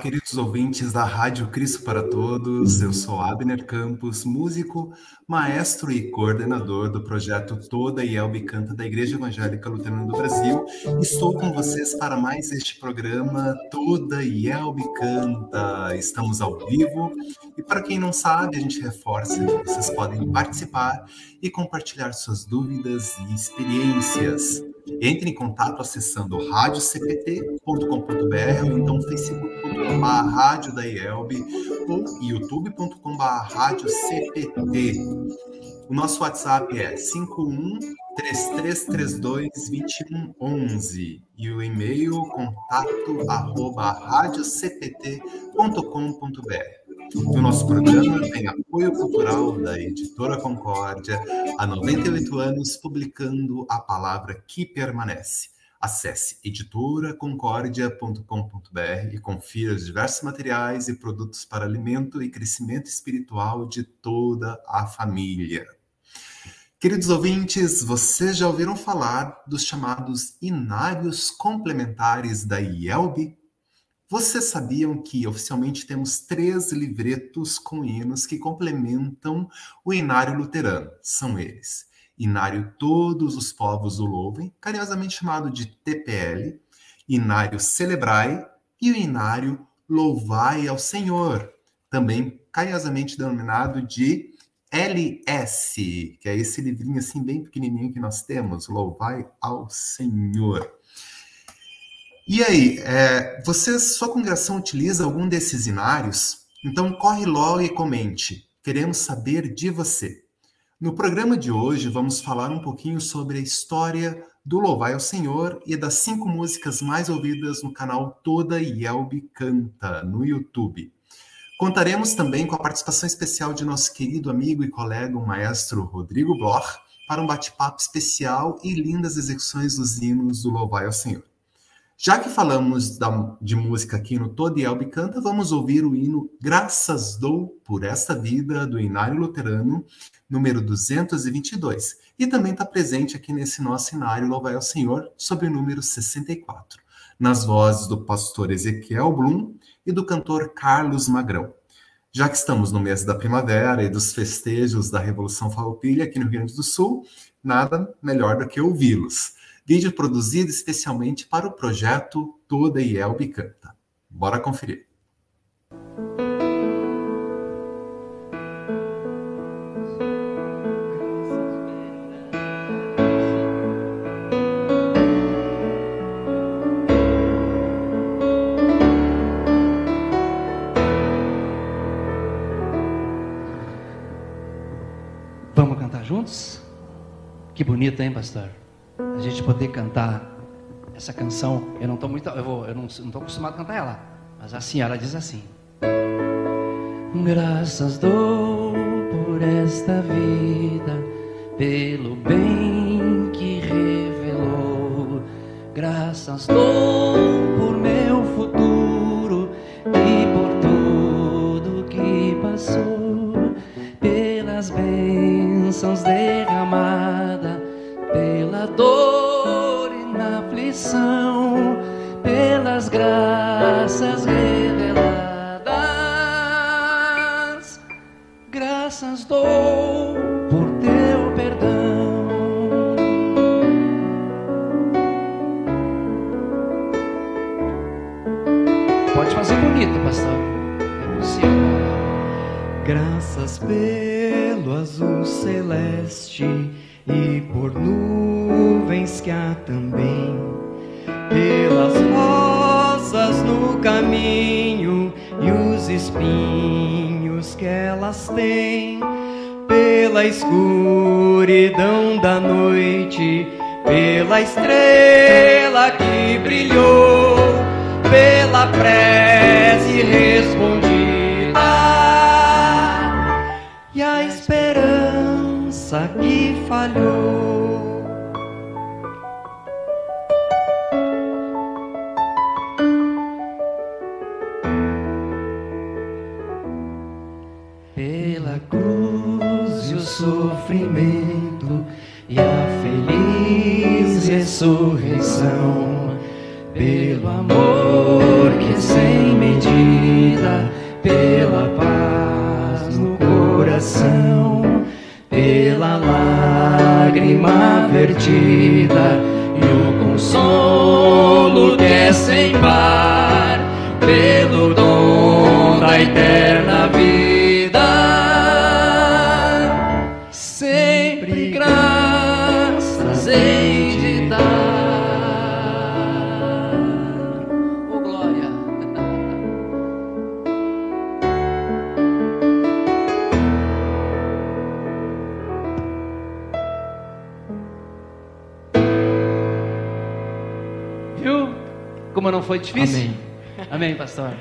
queridos ouvintes da Rádio Cristo para Todos. Eu sou Abner Campos, músico, maestro e coordenador do projeto Toda Yelbe Canta da Igreja Evangélica Luterana do Brasil. Estou com vocês para mais este programa Toda Yelbe Canta. Estamos ao vivo e para quem não sabe, a gente reforça que vocês podem participar e compartilhar suas dúvidas e experiências. Entre em contato acessando radiocpt.com.br ou então facebook.com.br rádio da IELB ou youtube.com.br radiocpt. O nosso WhatsApp é 51 3332 e o e-mail contato arroba radiocpt.com.br. O nosso programa tem apoio cultural da editora Concórdia, há 98 anos publicando a palavra que permanece. Acesse editoraconcordia.com.br e confira os diversos materiais e produtos para alimento e crescimento espiritual de toda a família. Queridos ouvintes, vocês já ouviram falar dos chamados inários complementares da IELB? Vocês sabiam que oficialmente temos três livretos com hinos que complementam o Inário Luterano? São eles: Inário Todos os Povos o Louvem, carinhosamente chamado de TPL, Inário Celebrai e o Inário Louvai ao Senhor, também carinhosamente denominado de LS, que é esse livrinho assim bem pequenininho que nós temos, Louvai ao Senhor. E aí, é, você, sua congregação utiliza algum desses inários? Então corre logo e comente. Queremos saber de você. No programa de hoje, vamos falar um pouquinho sobre a história do Louvai ao Senhor e das cinco músicas mais ouvidas no canal Toda Yelbe Canta, no YouTube. Contaremos também com a participação especial de nosso querido amigo e colega, o maestro Rodrigo Bloch, para um bate-papo especial e lindas execuções dos hinos do Louvai ao Senhor. Já que falamos da, de música aqui no Todo Elbe Canta, vamos ouvir o hino Graças Dou por Esta Vida, do Inário Luterano, número 222. E também está presente aqui nesse nosso inário Louvai ao Senhor, sob o número 64, nas vozes do pastor Ezequiel Blum e do cantor Carlos Magrão. Já que estamos no mês da primavera e dos festejos da Revolução Farroupilha aqui no Rio Grande do Sul, nada melhor do que ouvi-los vídeo produzido especialmente para o projeto Toda Ielbe Canta. Bora conferir. Vamos cantar juntos? Que bonito, hein, pastor? A gente poder cantar essa canção. Eu não estou muito, eu, vou, eu não estou acostumado a cantar ela, mas assim ela diz assim: Graças dou por esta vida, pelo bem que revelou. Graças dou por meu futuro e por tudo que passou, pelas bênçãos derramadas dor e na aflição, pelas graças reveladas. Graças dou por teu perdão. Pode fazer bonito, pastor. É possível. Graças pelo azul celeste e por que há também, pelas rosas no caminho e os espinhos que elas têm, pela escuridão da noite, pela estrela que brilhou, pela prece respondida e a esperança que falhou. Ressurreição, pelo amor que é sem medida, pela paz no coração, pela lágrima vertida e o consolo que é sem par, pelo dom da eterna vida. Não foi difícil? Amém. Amém, pastor.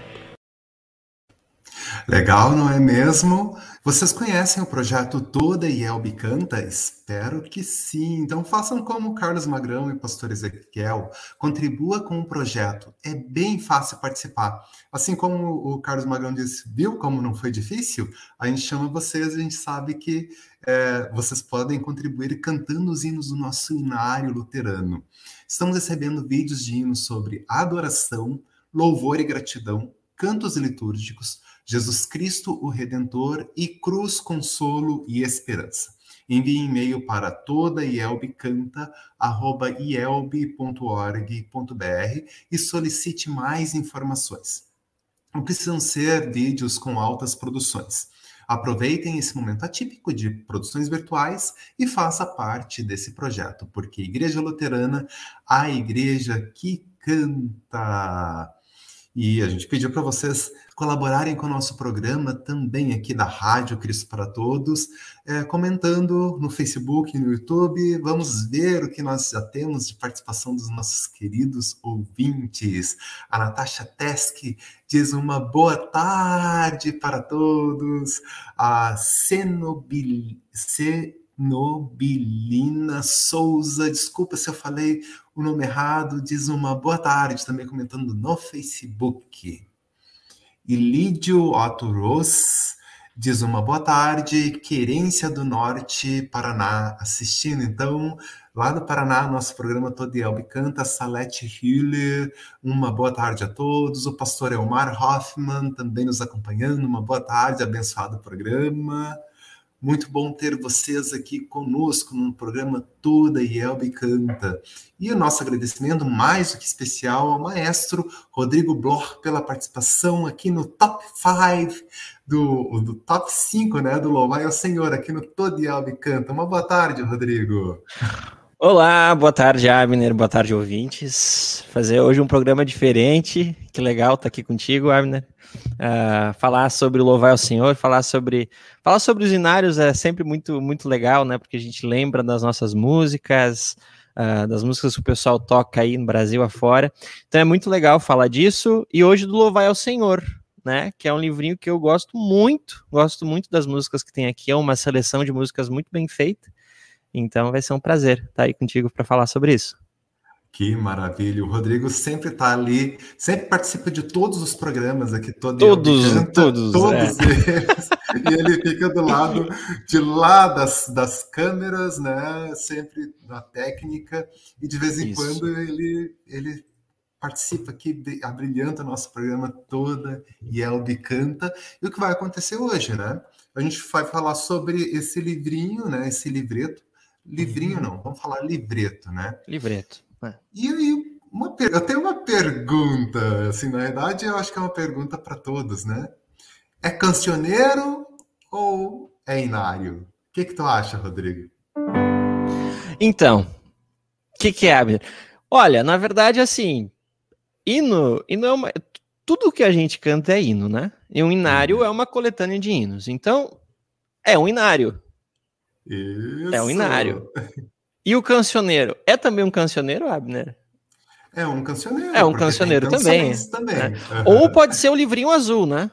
Legal, não é mesmo? Vocês conhecem o projeto Toda Yelbe Canta? Espero que sim. Então façam como Carlos Magrão e pastor Ezequiel. Contribua com o projeto. É bem fácil participar. Assim como o Carlos Magrão disse, viu como não foi difícil? A gente chama vocês, a gente sabe que é, vocês podem contribuir cantando os hinos do nosso inário luterano. Estamos recebendo vídeos de hinos sobre adoração, louvor e gratidão, cantos litúrgicos, Jesus Cristo, o Redentor, e cruz, consolo e esperança. Envie e-mail para toda e solicite mais informações. Não precisam ser vídeos com altas produções. Aproveitem esse momento atípico de produções virtuais e faça parte desse projeto, porque Igreja Luterana, a igreja que canta. E a gente pediu para vocês colaborarem com o nosso programa também aqui da Rádio Cristo para Todos, é, comentando no Facebook no YouTube. Vamos ver o que nós já temos de participação dos nossos queridos ouvintes. A Natasha Tesk diz uma boa tarde para todos. A Cenobil... Cenobilina Souza, desculpa se eu falei o nome errado, diz uma boa tarde também comentando no Facebook. E Lídio Otto Ross diz uma boa tarde, Querência do Norte, Paraná, assistindo. Então, lá do Paraná, nosso programa todo de canta, Salete Hiller, uma boa tarde a todos. O pastor Elmar Hoffman também nos acompanhando, uma boa tarde, abençoado programa. Muito bom ter vocês aqui conosco no programa Toda Yelbe Canta. E o nosso agradecimento mais do que especial ao maestro Rodrigo Bloch pela participação aqui no Top 5 do, do Top 5, né, do Louvai ao Senhor aqui no Toda Yelbe Canta. Uma boa tarde, Rodrigo. Olá, boa tarde, Abner, boa tarde, ouvintes. Fazer hoje um programa diferente, que legal estar aqui contigo, Abner. Uh, falar sobre o louvar ao Senhor, falar sobre falar sobre os inários é sempre muito muito legal, né? Porque a gente lembra das nossas músicas, uh, das músicas que o pessoal toca aí no Brasil afora. Então é muito legal falar disso e hoje do louvar ao Senhor, né? Que é um livrinho que eu gosto muito, gosto muito das músicas que tem aqui. É uma seleção de músicas muito bem feita. Então vai ser um prazer estar aí contigo para falar sobre isso. Que maravilha! O Rodrigo sempre está ali, sempre participa de todos os programas aqui, todo todos, canta, todos, todos é. eles. e ele fica do lado de lá das, das câmeras, né? Sempre na técnica, e de vez em Isso. quando ele, ele participa aqui, abrilhanta nosso programa toda, e Elbe canta. E o que vai acontecer hoje, né? A gente vai falar sobre esse livrinho, né? Esse livreto Livrinho uhum. não, vamos falar livreto, né? Livreto. É. E aí, uma, eu tenho uma pergunta, assim, na verdade, eu acho que é uma pergunta para todos, né? É cancioneiro ou é inário? O que, que tu acha, Rodrigo? Então, o que, que é, Abner? Olha, na verdade, assim, hino, hino é uma, tudo que a gente canta é hino, né? E um inário uhum. é uma coletânea de hinos. Então, é um inário. Isso. É um inário. E o cancioneiro? É também um cancioneiro, Abner? É um cancioneiro. É um cancioneiro também. também. É. Uhum. Ou pode ser o livrinho azul, né?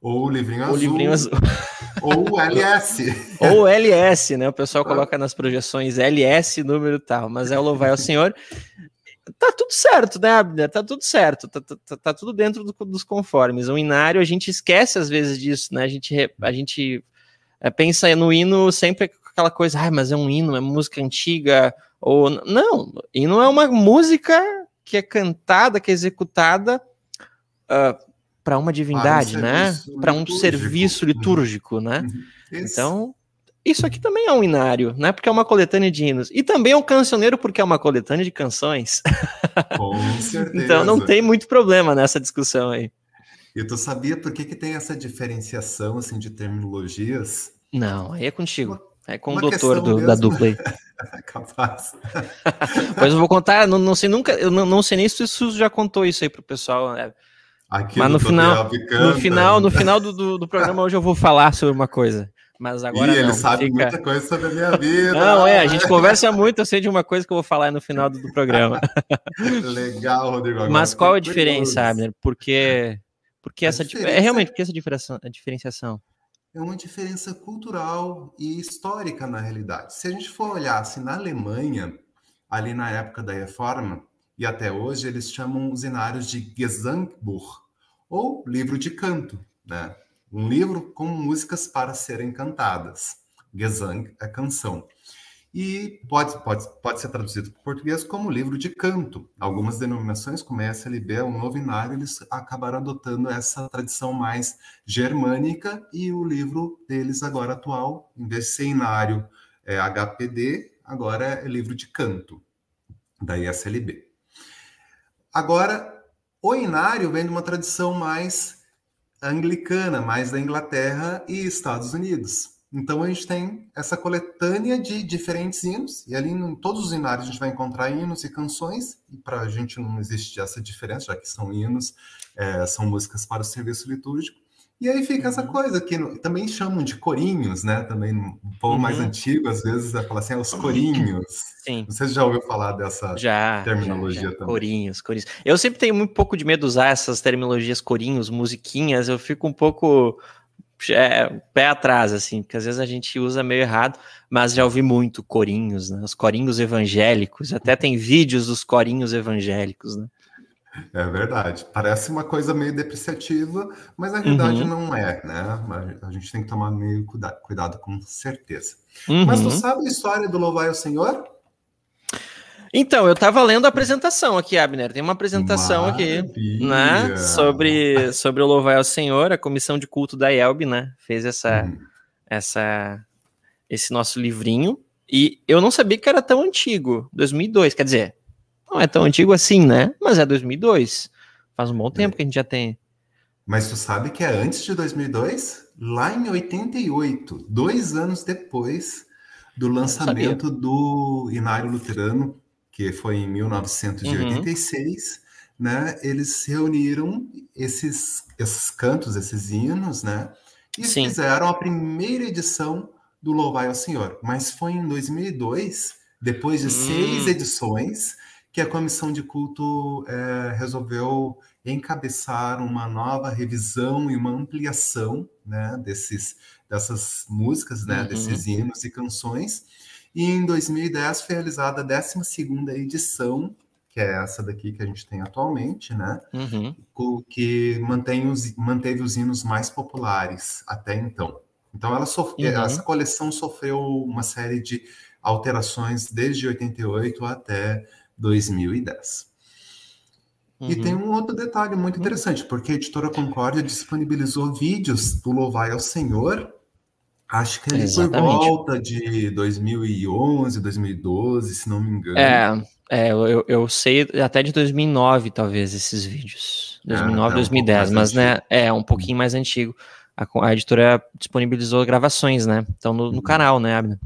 Ou o livrinho azul. O livrinho azul. Ou o LS. Ou LS, né? O pessoal coloca nas projeções LS, número tal, mas é o louvai ao Senhor. Tá tudo certo, né, Abner? Tá tudo certo, tá, tá, tá tudo dentro do, dos conformes. O inário, a gente esquece às vezes disso, né? A gente, a gente é, pensa no hino sempre com aquela coisa, ah, mas é um hino, é música antiga, ou não, hino é uma música que é cantada, que é executada uh, para uma divindade, para um né? Para um serviço litúrgico, né? Uhum. Então, isso aqui também é um inário, né? Porque é uma coletânea de hinos. E também é um cancioneiro porque é uma coletânea de canções. Com certeza. então não tem muito problema nessa discussão aí. E tu sabia por que, que tem essa diferenciação assim de terminologias? Não, aí é contigo. É com o doutor do, da dupla aí. Capaz. pois eu vou contar, não, não sei nunca, eu não, não sei nem se isso já contou isso aí pro pessoal. Né? Aqui Mas no final, no final, no final do, do, do, programa hoje eu vou falar sobre uma coisa. Mas agora Ih, não. Ele sabe fica... muita coisa sobre a minha vida. Não, é, a gente conversa muito, eu sei de uma coisa que eu vou falar no final do, do programa. Legal, Rodrigo. Mas qual a diferença, Abner? Porque, porque essa diferença... é realmente porque essa diferenciação, a diferenciação é uma diferença cultural e histórica na realidade. Se a gente for olhar assim, na Alemanha, ali na época da Reforma, e até hoje eles chamam os inários de Gesangbuch, ou livro de canto, né? Um livro com músicas para serem cantadas. Gesang é canção e pode, pode, pode ser traduzido para o português como livro de canto. Algumas denominações, como a SLB, o novinário, eles acabaram adotando essa tradição mais germânica e o livro deles agora atual, em vez de ser inário é, HPD, agora é livro de canto, da SLB. Agora, o inário vem de uma tradição mais anglicana, mais da Inglaterra e Estados Unidos. Então a gente tem essa coletânea de diferentes hinos, e ali em todos os hinários a gente vai encontrar hinos e canções, e para a gente não existe essa diferença, já que são hinos, é, são músicas para o serviço litúrgico. E aí fica essa uhum. coisa que no, também chamam de corinhos, né? Também um povo uhum. mais antigo, às vezes, vai falar assim, é os corinhos. Sim. Você já ouviu falar dessa já, terminologia já, já. também? Corinhos, corinhos. Eu sempre tenho um pouco de medo de usar essas terminologias corinhos, musiquinhas, eu fico um pouco é, pé atrás, assim, porque às vezes a gente usa meio errado, mas já ouvi muito corinhos, né? Os corinhos evangélicos, até tem vídeos dos corinhos evangélicos, né? É verdade. Parece uma coisa meio depreciativa, mas na realidade uhum. não é, né? A gente tem que tomar meio cuidado, cuidado com certeza. Uhum. Mas tu sabe a história do Louvai ao Senhor? Então, eu estava lendo a apresentação aqui, Abner. Tem uma apresentação Maravilha. aqui, né? Sobre, sobre o Louvai ao Senhor, a comissão de culto da IELB, né? Fez essa, hum. essa, esse nosso livrinho. E eu não sabia que era tão antigo, 2002. Quer dizer, não é tão antigo assim, né? Mas é 2002. Faz um bom tempo é. que a gente já tem. Mas tu sabe que é antes de 2002? Lá em 88, dois anos depois do lançamento do Inário Luterano que foi em 1986, uhum. né? Eles reuniram esses, esses cantos, esses hinos, né? E Sim. fizeram a primeira edição do Louvai ao Senhor. Mas foi em 2002, depois de hum. seis edições, que a comissão de culto é, resolveu encabeçar uma nova revisão e uma ampliação né, desses, dessas músicas, né, uhum. desses hinos e canções, e em 2010 foi realizada a 12 edição, que é essa daqui que a gente tem atualmente, né? Uhum. Que mantém os, manteve os hinos mais populares até então. Então, ela sofre, uhum. essa coleção sofreu uma série de alterações desde 88 até 2010. Uhum. E tem um outro detalhe muito interessante, porque a editora Concórdia disponibilizou vídeos do Louvai ao Senhor Acho que ele por volta de 2011, 2012, se não me engano. É, é eu, eu sei até de 2009, talvez, esses vídeos. 2009, ah, 2010, é um mas né, é um pouquinho mais antigo. A, a, editora disponibilizou gravações, né? Então no, no uhum. canal, né, Abner?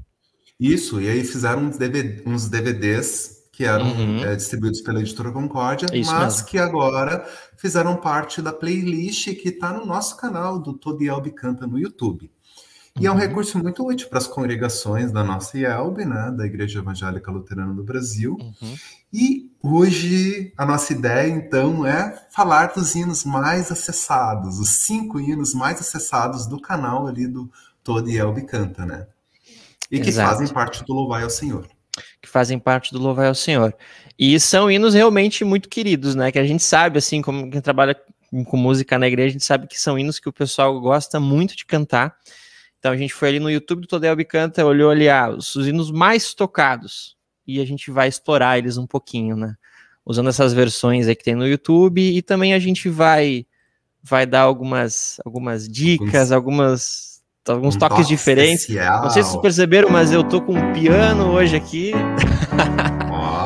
Isso, e aí fizeram uns, DVD, uns DVDs que eram uhum. é, distribuídos pela editora Concórdia, Isso mas mesmo. que agora fizeram parte da playlist que está no nosso canal do Todielbe Canta no YouTube. E é um uhum. recurso muito útil para as congregações da nossa IELB, né, da Igreja Evangélica Luterana do Brasil. Uhum. E hoje a nossa ideia, então, é falar dos hinos mais acessados, os cinco hinos mais acessados do canal ali do Todo IELB Canta, né? E que Exato. fazem parte do Louvai ao Senhor. Que fazem parte do Louvai ao Senhor. E são hinos realmente muito queridos, né? Que a gente sabe, assim, como quem trabalha com música na igreja, a gente sabe que são hinos que o pessoal gosta muito de cantar. Então a gente foi ali no YouTube do Todelbi Canta, olhou ali ah, os hinos mais tocados e a gente vai explorar eles um pouquinho, né? usando essas versões aí que tem no YouTube e também a gente vai vai dar algumas algumas dicas, algumas alguns um toques diferentes. Especial. Não sei se vocês perceberam, mas eu tô com um piano hoje aqui.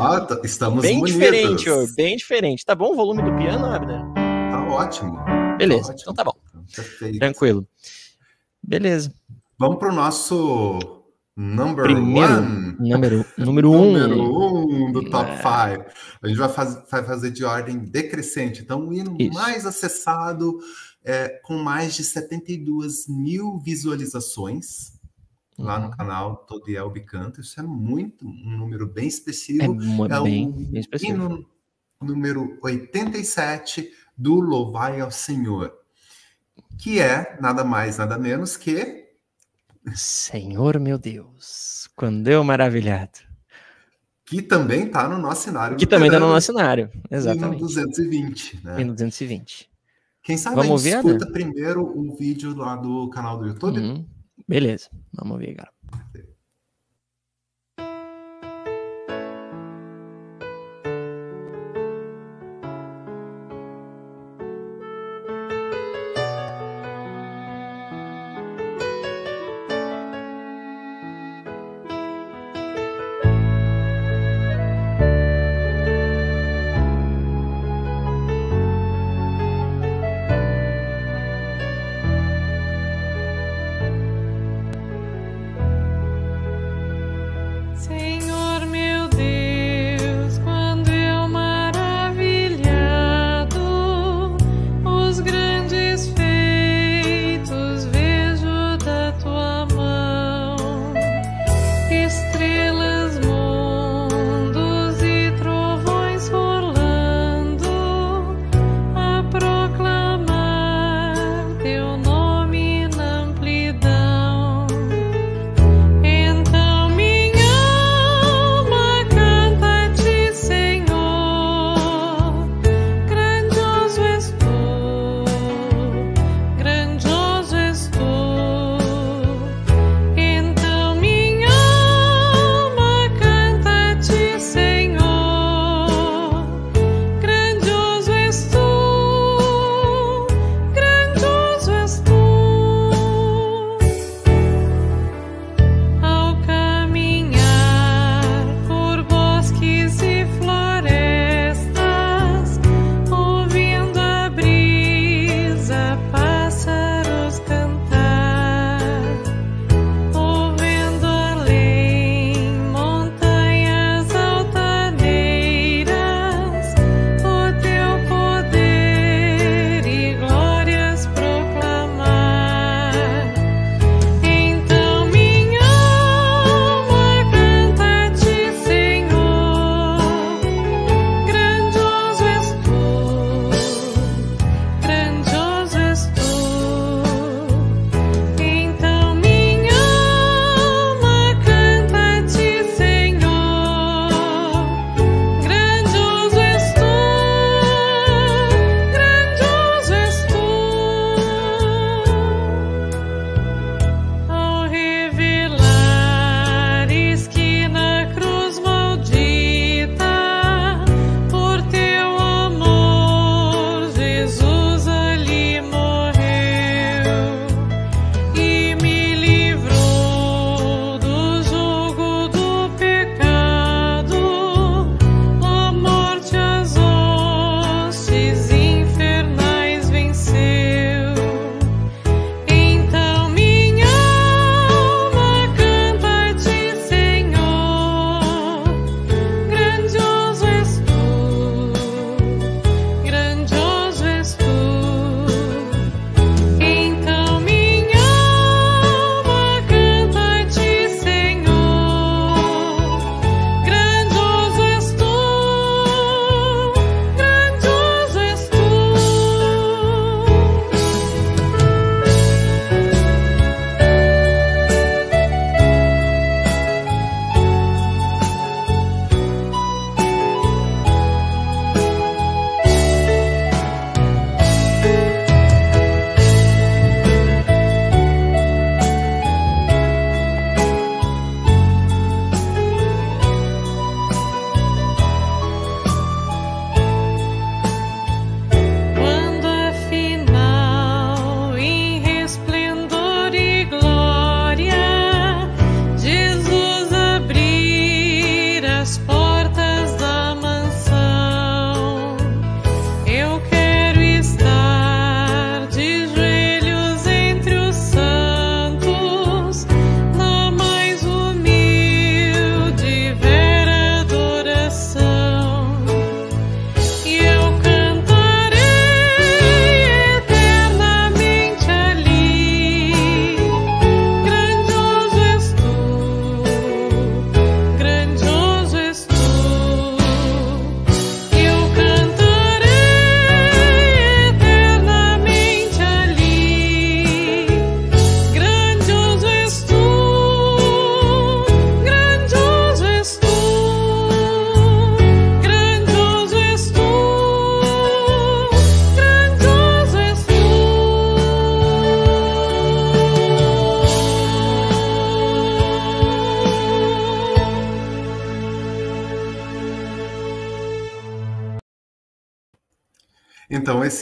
Oh, estamos bem bonitos. diferente, ó, bem diferente. Tá bom o volume do piano, Abner? Tá ótimo. Beleza, tá ótimo. então tá bom. Perfeito. Tranquilo. Beleza. Vamos para o nosso number Primeiro, one. Número, número um. número um do top 5. É. A gente vai, faz, vai, fazer de ordem decrescente. Então, o hino Isso. mais acessado, é, com mais de 72 mil visualizações lá no uhum. canal Todiel Bicanto. Isso é muito, um número bem expressivo. É, é bem, o bem expressivo. hino número 87 do Louvai ao Senhor que é nada mais, nada menos que. Senhor meu Deus, quando eu maravilhado. Que também está no nosso cenário. Que também está no nosso cenário, exatamente. E no 220, né? E no 220. Quem sabe Vamos ver, escuta né? primeiro o vídeo lá do canal do YouTube? Uhum. Beleza, vamos ver, cara.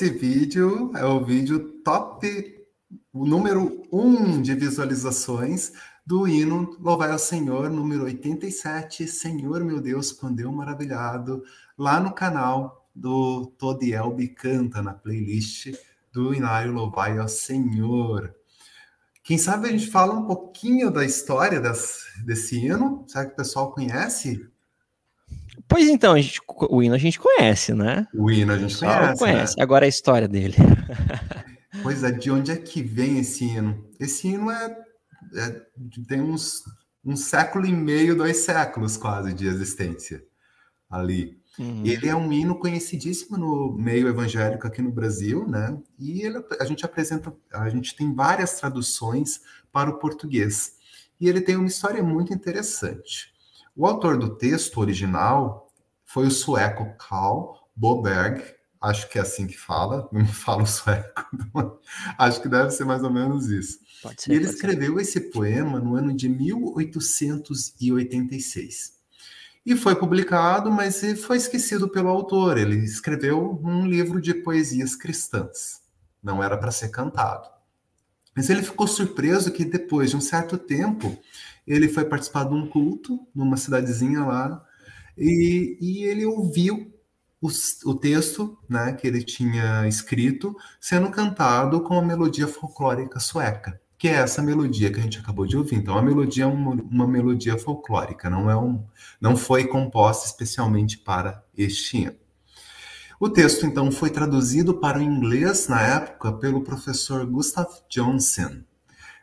Esse vídeo é o vídeo top, o número um de visualizações do hino Louvai ao Senhor, número 87, Senhor meu Deus, quando eu maravilhado, lá no canal do Todielbe Canta, na playlist do Inário Louvai ao Senhor. Quem sabe a gente fala um pouquinho da história das, desse hino? Será que o pessoal conhece? Pois então, a gente, o hino a gente conhece, né? O hino a gente conhece. conhece. Né? Agora a história dele. Pois é, de onde é que vem esse hino? Esse hino é, é tem uns um século e meio, dois séculos quase de existência ali. Uhum. Ele é um hino conhecidíssimo no meio evangélico aqui no Brasil, né? E ele, a gente apresenta, a gente tem várias traduções para o português. E ele tem uma história muito interessante. O autor do texto original foi o sueco Carl Boberg, acho que é assim que fala, não falo sueco, acho que deve ser mais ou menos isso. Ser, e ele escreveu ser. esse poema no ano de 1886. E foi publicado, mas foi esquecido pelo autor. Ele escreveu um livro de poesias cristãs. Não era para ser cantado. Mas ele ficou surpreso que depois de um certo tempo, ele foi participar de um culto numa cidadezinha lá e, e ele ouviu o, o, texto né, que ele tinha escrito sendo cantado com a melodia folclórica sueca que é essa melodia que a gente acabou de ouvir. Então, a melodia é uma, uma melodia folclórica, não é um, não foi composta especialmente para este hino. O texto, então, foi traduzido para o inglês na época pelo professor Gustav Johnson,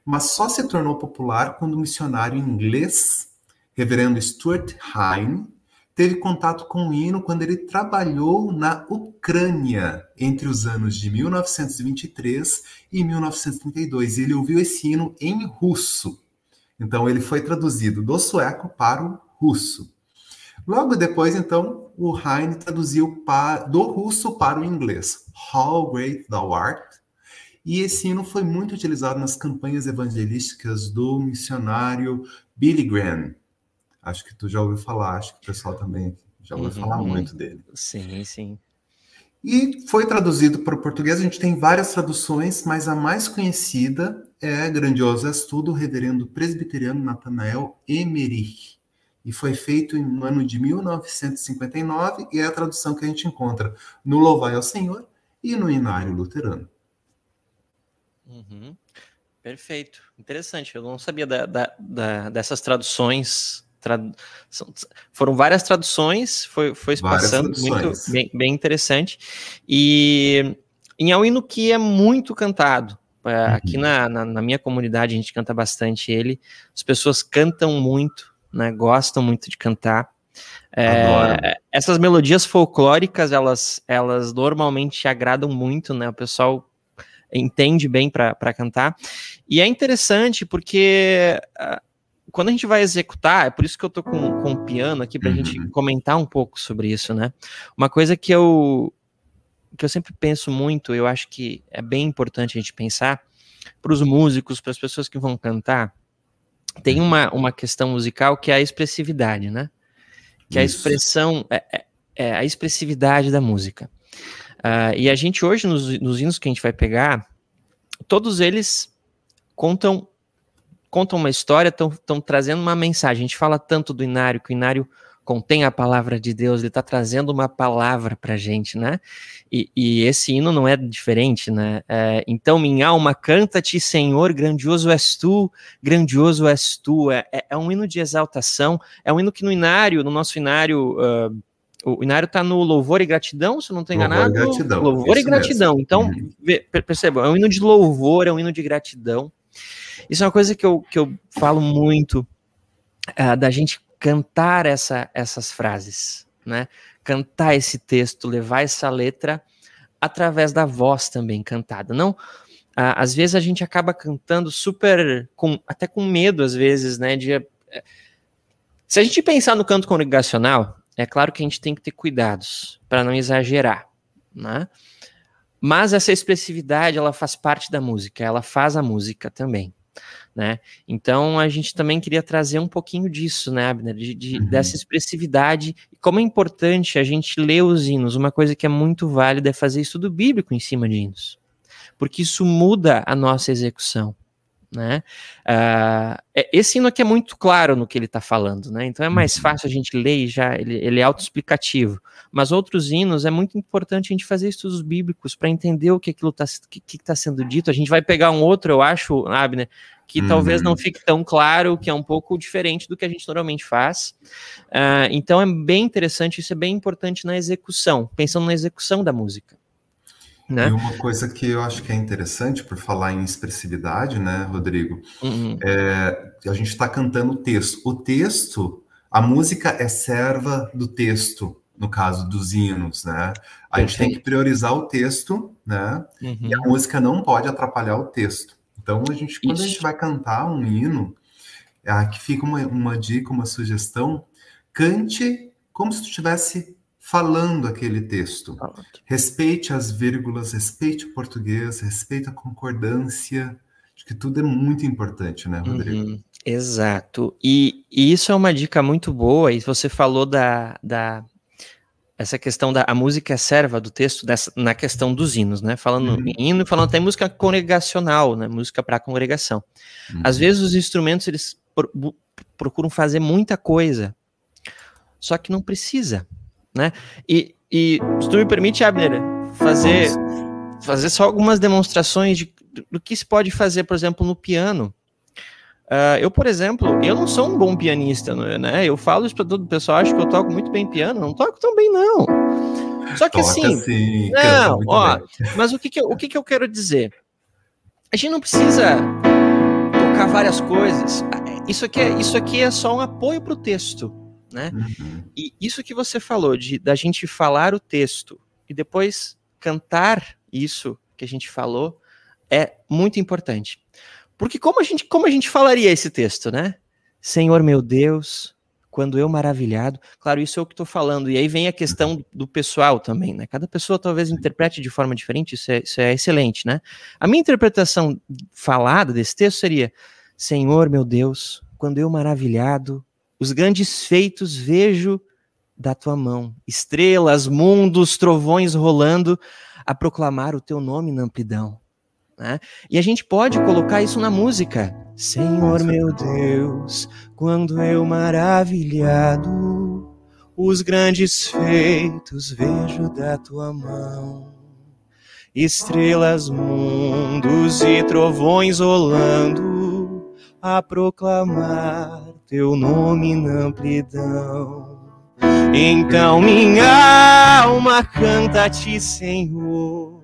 mas só se tornou popular quando o missionário inglês, reverendo Stuart Hine, teve contato com o hino quando ele trabalhou na Ucrânia entre os anos de 1923 e 1932. Ele ouviu esse hino em russo. Então ele foi traduzido do sueco para o russo. Logo depois, então, o Heine traduziu para, do russo para o inglês. How Great Thou Art. E esse hino foi muito utilizado nas campanhas evangelísticas do missionário Billy Graham, Acho que tu já ouviu falar, acho que o pessoal também já ouviu uhum. falar muito dele. Sim, sim. E foi traduzido para o português, a gente tem várias traduções, mas a mais conhecida é Grandioso és tu, do reverendo presbiteriano Nathanael Emerich. E foi feito no ano de 1959, e é a tradução que a gente encontra no Louvai ao Senhor e no Inário Luterano. Uhum. Perfeito, interessante. Eu não sabia da, da, da, dessas traduções foram várias traduções, foi, foi se passando muito bem, bem, interessante. E em que é muito cantado. É, uhum. Aqui na, na, na, minha comunidade a gente canta bastante ele. As pessoas cantam muito, né? Gostam muito de cantar. É, essas melodias folclóricas, elas, elas normalmente agradam muito, né? O pessoal entende bem para cantar. E é interessante porque ah, quando a gente vai executar, é por isso que eu tô com, com o piano aqui para a uhum. gente comentar um pouco sobre isso, né? Uma coisa que eu que eu sempre penso muito, eu acho que é bem importante a gente pensar para os músicos, para as pessoas que vão cantar, tem uma, uma questão musical que é a expressividade, né? Que é a expressão, é, é, é, a expressividade da música. Uh, e a gente hoje, nos, nos hinos que a gente vai pegar, todos eles contam contam uma história, estão trazendo uma mensagem. A gente fala tanto do Inário, que o Inário contém a palavra de Deus, ele está trazendo uma palavra para a gente, né? E, e, esse hino não é diferente, né? É, então, minha alma, canta-te, Senhor, grandioso és tu, grandioso és tu. É, é, é, um hino de exaltação, é um hino que no Inário, no nosso Inário. Uh, o Inário está no louvor e gratidão, se eu não estou enganado. Louvor e gratidão. Louvor e gratidão. Mesmo. Então, uhum. percebam, é um hino de louvor, é um hino de gratidão. Isso é uma coisa que eu, que eu falo muito uh, da gente cantar essa, essas frases, né? Cantar esse texto, levar essa letra através da voz também cantada. Não, às vezes a gente acaba cantando super, com, até com medo às vezes, né? De, uh, se a gente pensar no canto congregacional, é claro que a gente tem que ter cuidados para não exagerar, né? Mas essa expressividade, ela faz parte da música, ela faz a música também né? Então a gente também queria trazer um pouquinho disso, né, Abner, de, de uhum. dessa expressividade como é importante a gente ler os hinos, uma coisa que é muito válida é fazer estudo bíblico em cima de hinos, porque isso muda a nossa execução. Né? Uh, esse hino aqui é muito claro no que ele está falando, né? então é mais uhum. fácil a gente ler e já ele, ele é autoexplicativo. Mas outros hinos é muito importante a gente fazer estudos bíblicos para entender o que aquilo está que, que tá sendo dito. A gente vai pegar um outro, eu acho, Abner, que uhum. talvez não fique tão claro, que é um pouco diferente do que a gente normalmente faz. Uh, então é bem interessante, isso é bem importante na execução, pensando na execução da música. Né? E uma coisa que eu acho que é interessante, por falar em expressividade, né, Rodrigo? Uhum. É, a gente está cantando o texto. O texto, a música é serva do texto, no caso dos hinos, né? A gente tem que priorizar o texto, né? Uhum. E a uhum. música não pode atrapalhar o texto. Então, a gente, quando Isso. a gente vai cantar um hino, aqui fica uma, uma dica, uma sugestão, cante como se estivesse falando aquele texto. Respeite as vírgulas, respeite o português, respeite a concordância. Acho que tudo é muito importante, né, Rodrigo? Uhum, exato. E, e, isso é uma dica muito boa. E você falou da, da essa questão da a música é serva do texto dessa, na questão dos hinos, né? Falando uhum. em hino e falando até música congregacional, né? Música para congregação. Uhum. Às vezes os instrumentos eles procuram fazer muita coisa, só que não precisa né? E, e se tu me permite, Abner, fazer, fazer só algumas demonstrações de, do que se pode fazer, por exemplo, no piano. Uh, eu, por exemplo, eu não sou um bom pianista, né? Eu falo isso para todo o pessoal, acho que eu toco muito bem piano, não toco tão bem, não. Só que Toca assim, sim, não, ó, mas o que que, eu, o que que eu quero dizer? A gente não precisa tocar várias coisas. Isso aqui é, isso aqui é só um apoio para o texto né? Uhum. E isso que você falou de da gente falar o texto e depois cantar isso que a gente falou é muito importante. Porque como a gente como a gente falaria esse texto, né? Senhor meu Deus, quando eu maravilhado, claro, isso é o que estou falando, e aí vem a questão do pessoal também, né? Cada pessoa talvez interprete de forma diferente, isso é, isso é excelente, né? A minha interpretação falada desse texto seria: Senhor meu Deus, quando eu maravilhado os grandes feitos vejo da tua mão, estrelas, mundos, trovões rolando a proclamar o teu nome na amplidão. Né? E a gente pode colocar isso na música. Senhor meu Deus, quando eu maravilhado os grandes feitos vejo da tua mão. Estrelas, mundos e trovões rolando a proclamar teu nome na amplidão. Então minha alma canta a ti, Senhor.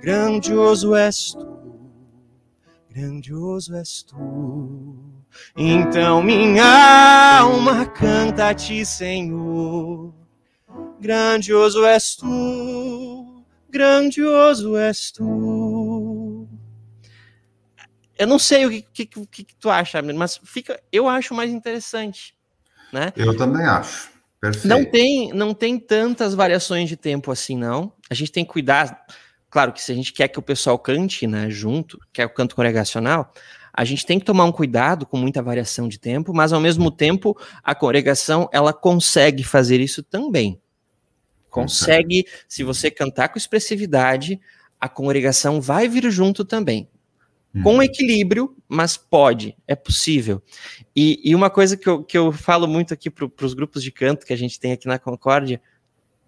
Grandioso és tu, grandioso és tu. Então minha alma canta a ti, Senhor. Grandioso és tu, grandioso és tu. Eu não sei o que, que, que, que tu acha, mas fica, eu acho mais interessante, né? Eu também acho. Perfeito. Não tem, não tem tantas variações de tempo assim, não. A gente tem que cuidar. Claro que se a gente quer que o pessoal cante, né, junto, quer o canto congregacional, a gente tem que tomar um cuidado com muita variação de tempo, mas ao mesmo tempo a congregação ela consegue fazer isso também. Consegue, se você cantar com expressividade, a congregação vai vir junto também com uhum. equilíbrio, mas pode, é possível. E, e, uma coisa que eu, que eu falo muito aqui para os grupos de canto que a gente tem aqui na Concórdia,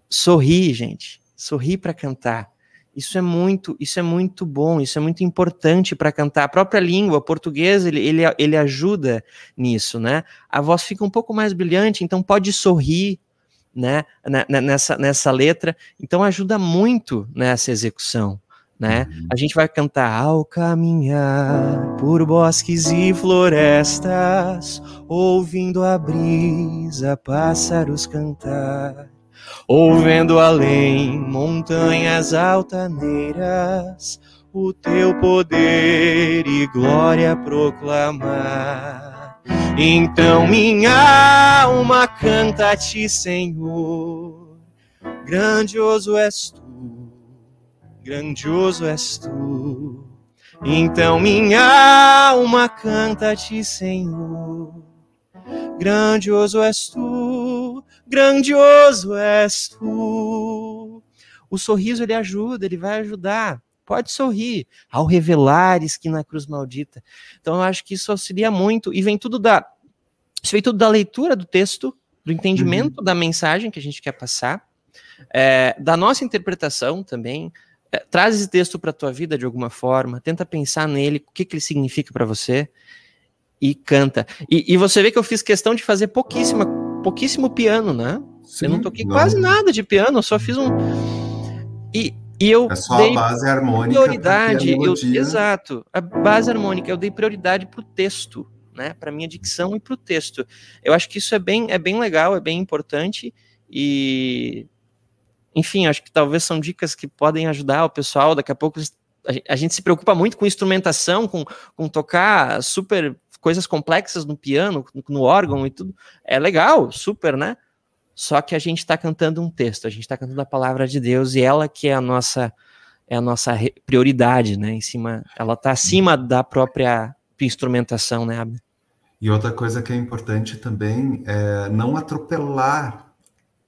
sorri, gente, sorri para cantar. Isso é muito, isso é muito bom, isso é muito importante para cantar. A própria língua, português, ele, ele, ele ajuda nisso, né? A voz fica um pouco mais brilhante, então pode sorrir, né? Nessa, nessa letra, então ajuda muito nessa execução né? Uhum. A gente vai cantar ao caminhar por bosques e florestas, ouvindo a brisa, pássaros cantar, ouvendo além montanhas altaneiras, o teu poder e glória proclamar. Então minha alma canta a ti, Senhor, grandioso és tu grandioso és tu. Então minha alma canta-te, Senhor. Grandioso és tu, grandioso és tu. O sorriso ele ajuda, ele vai ajudar. Pode sorrir ao revelares que na cruz maldita. Então eu acho que isso auxilia muito e vem tudo da isso vem tudo da leitura do texto, do entendimento uhum. da mensagem que a gente quer passar, é, da nossa interpretação também. É, traz esse texto para a tua vida de alguma forma, tenta pensar nele, o que, que ele significa para você e canta. E, e, você vê que eu fiz questão de fazer pouquíssima, pouquíssimo piano, né? Sim, eu não toquei não. quase nada de piano, eu só fiz um. E, e eu é só dei a base harmônica prioridade, eu, exato, a base harmônica, eu dei prioridade para o texto, né, para minha dicção e para o texto. Eu acho que isso é bem, é bem legal, é bem importante e, enfim, acho que talvez são dicas que podem ajudar o pessoal. Daqui a pouco a gente se preocupa muito com instrumentação, com, com tocar super coisas complexas no piano, no órgão e tudo. É legal, super, né? Só que a gente está cantando um texto, a gente está cantando a palavra de Deus e ela que é a nossa é a nossa prioridade, né? Em cima, ela está acima da própria instrumentação, né? E outra coisa que é importante também é não atropelar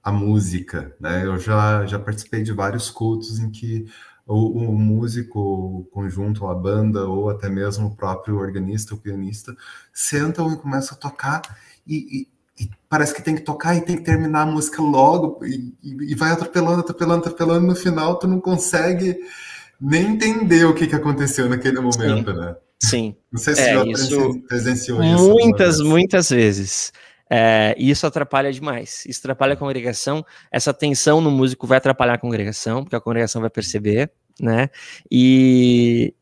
a música, né? Eu já já participei de vários cultos em que o, o músico, o conjunto, a banda ou até mesmo o próprio organista, o pianista sentam e começam a tocar e, e e parece que tem que tocar e tem que terminar a música logo, e, e, vai atropelando, atropelando, atropelando, no final tu não consegue nem entender o que, que aconteceu naquele momento, Sim. né? Sim. Não sei se é, já isso presenciou isso. Muitas, muitas vezes. É, isso atrapalha demais. Isso atrapalha a congregação. Essa tensão no músico vai atrapalhar a congregação, porque a congregação vai perceber, né? E,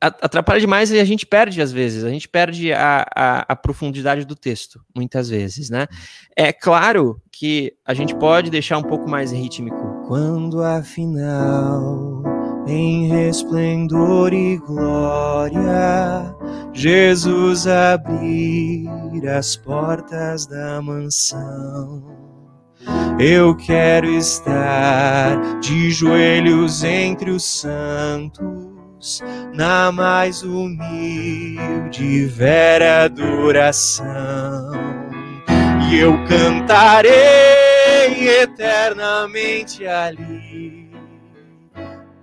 atrapalha demais e a gente perde às vezes, a gente perde a, a, a, profundidade do texto, muitas vezes, né? É claro que a gente pode deixar um pouco mais rítmico. Quando afinal, em resplendor e glória, Jesus abrir as portas da mansão. Eu quero estar de joelhos entre os santos na mais humilde vera adoração, e eu cantarei eternamente ali.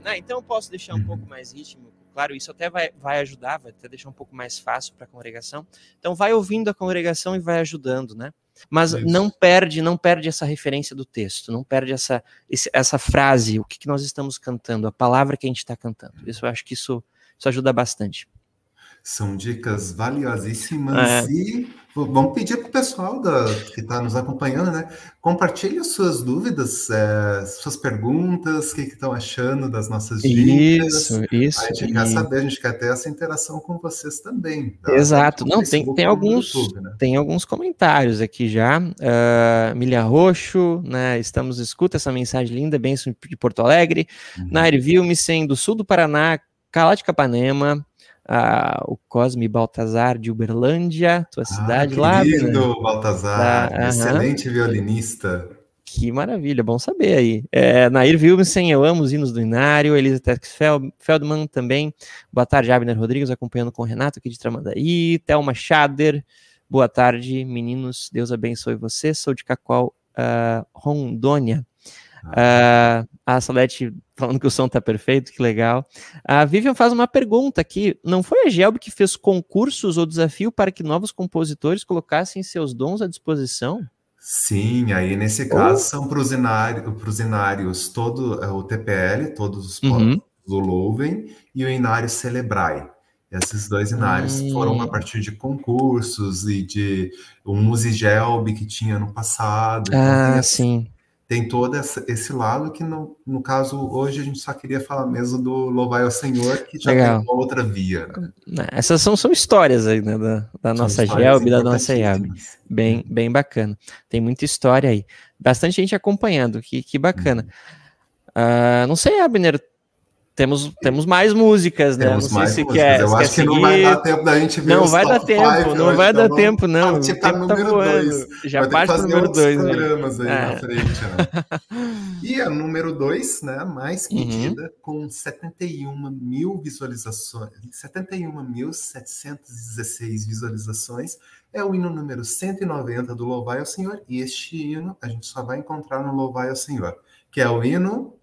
Ah, então eu posso deixar um uhum. pouco mais rítmico. Claro, isso até vai, vai ajudar, vai até deixar um pouco mais fácil para a congregação. Então vai ouvindo a congregação e vai ajudando, né? Mas Isso. não perde, não perde essa referência do texto, não perde essa, essa frase, o que, que nós estamos cantando, a palavra que a gente está cantando. Isso eu acho que isso, isso ajuda bastante. São dicas valiosíssimas é. e vamos pedir para o pessoal da, que está nos acompanhando, né? Compartilhe suas dúvidas, é, suas perguntas, o que estão achando das nossas dicas. Isso, isso. A gente e... quer saber, a gente quer ter essa interação com vocês também. Tá? Exato. Não, tem, tem alguns, YouTube, né? tem alguns comentários aqui já. Uh, Milha Roxo, né? Estamos, escuta essa mensagem linda, Benção de Porto Alegre. Uhum. Nair Vilmicen, do sul do Paraná, Cala de Capanema ah, o Cosme Baltazar de Uberlândia, tua ah, cidade lá. Lindo? Baltazar, tá, excelente violinista. Que maravilha, bom saber aí. É, Nair Wilmsen, eu amo os hinos do Inário, Elizabeth Feldman também. Boa tarde, Abner Rodrigues, acompanhando com o Renato aqui de Tramandaí. Thelma Schader, boa tarde, meninos, Deus abençoe você. Sou de Cacoal, uh, Rondônia. Uh, a Salete falando que o som tá perfeito, que legal. A Vivian faz uma pergunta aqui: não foi a Gelb que fez concursos ou desafio para que novos compositores colocassem seus dons à disposição? Sim, aí nesse caso oh. são para inários todo é, o TPL, todos os uhum. do Louven e o inário Celebrai. Esses dois inários hum. foram a partir de concursos e de um Musigelb que tinha no passado. Então ah, então, sim tem todo esse lado que, no, no caso, hoje a gente só queria falar mesmo do Louvai ao Senhor, que já Legal. tem uma outra via. Né? Essas são, são histórias aí, né, da, da nossa Gelb, da nossa IAB. Bem, bem bacana. Tem muita história aí. Bastante gente acompanhando, que, que bacana. Hum. Uh, não sei, Abner, temos, temos mais músicas, né? Temos não sei se músicas. Quer, Eu acho que seguir. não vai dar tempo da gente ver Não vai dar tempo, five, não vai dar tempo, não. Tipo, tá número dois. Já vai parte número dois. programas aí é. na frente. Né? e a número dois, né? Mais uhum. pedida, uhum. com 71 mil visualizações, 71.716 visualizações, É o hino número 190 do Louvai ao Senhor, e este hino a gente só vai encontrar no Louvai ao Senhor, que é o hino.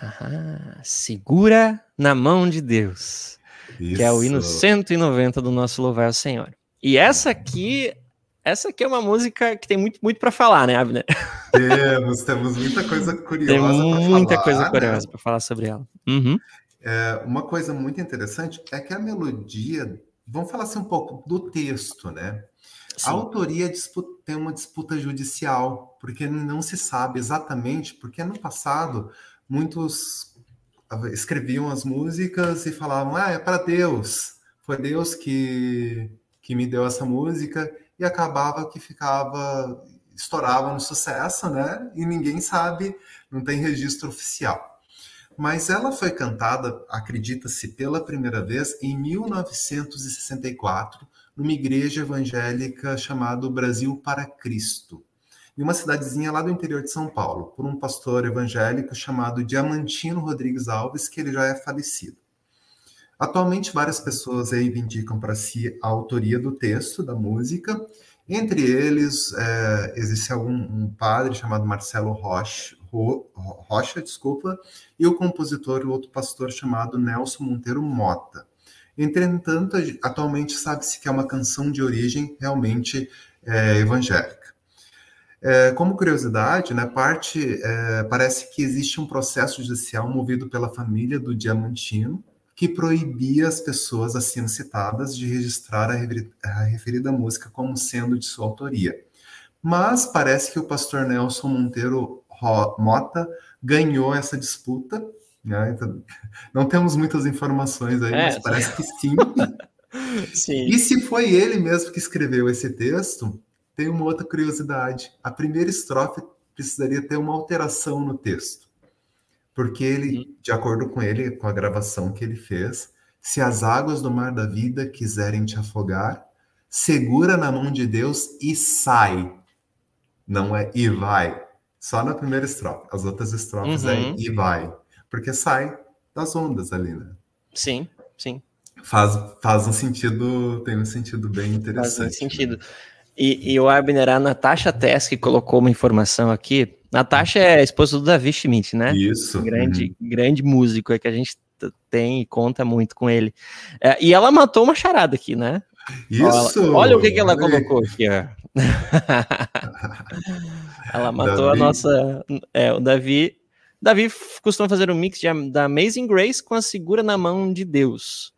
Ah, segura na mão de Deus. Isso. Que é o hino 190 do nosso Louvai ao Senhor. E essa aqui, essa aqui é uma música que tem muito, muito para falar, né, Abner? Temos, temos muita coisa curiosa. Tem muita falar, coisa né? curiosa para falar sobre ela. Uhum. É, uma coisa muito interessante é que a melodia vamos falar assim um pouco do texto, né? Sim. A autoria tem uma disputa judicial, porque não se sabe exatamente, porque no passado muitos escreviam as músicas e falavam, ah, é para Deus, foi Deus que, que me deu essa música, e acabava que ficava, estourava no sucesso, né? E ninguém sabe, não tem registro oficial. Mas ela foi cantada, acredita-se, pela primeira vez em 1964, numa igreja evangélica chamada Brasil para Cristo, em uma cidadezinha lá do interior de São Paulo, por um pastor evangélico chamado Diamantino Rodrigues Alves, que ele já é falecido. Atualmente, várias pessoas reivindicam para si a autoria do texto da música. Entre eles, é, existe algum, um padre chamado Marcelo Rocha, Rocha, desculpa, e o compositor e outro pastor chamado Nelson Monteiro Mota. Entretanto, atualmente sabe-se que é uma canção de origem realmente é, evangélica. É, como curiosidade, né, parte, é, parece que existe um processo judicial movido pela família do Diamantino que proibia as pessoas acima citadas de registrar a, a referida música como sendo de sua autoria. Mas parece que o pastor Nelson Monteiro Mota ganhou essa disputa. Né? Então, não temos muitas informações aí, é, mas parece que sim. sim. E se foi ele mesmo que escreveu esse texto, tem uma outra curiosidade. A primeira estrofe precisaria ter uma alteração no texto. Porque ele, uhum. de acordo com ele, com a gravação que ele fez, se as águas do mar da vida quiserem te afogar, segura na mão de Deus e sai. Não é e vai. Só na primeira estrofe. As outras estrofes é uhum. é e vai. Porque sai das ondas ali, né? Sim, sim. Faz, faz um sentido, tem um sentido bem interessante. Faz um sentido. E, e o Abner, a Natasha Tess, que colocou uma informação aqui. Natasha é a esposa do Davi Schmidt, né? Isso. Grande, uhum. grande músico, é que a gente tem e conta muito com ele. É, e ela matou uma charada aqui, né? Isso! Olha, olha o que, que ela colocou aqui, ó. Ela matou Davi. a nossa. É, o Davi. Davi costuma fazer um mix de, da Amazing Grace com a Segura na Mão de Deus.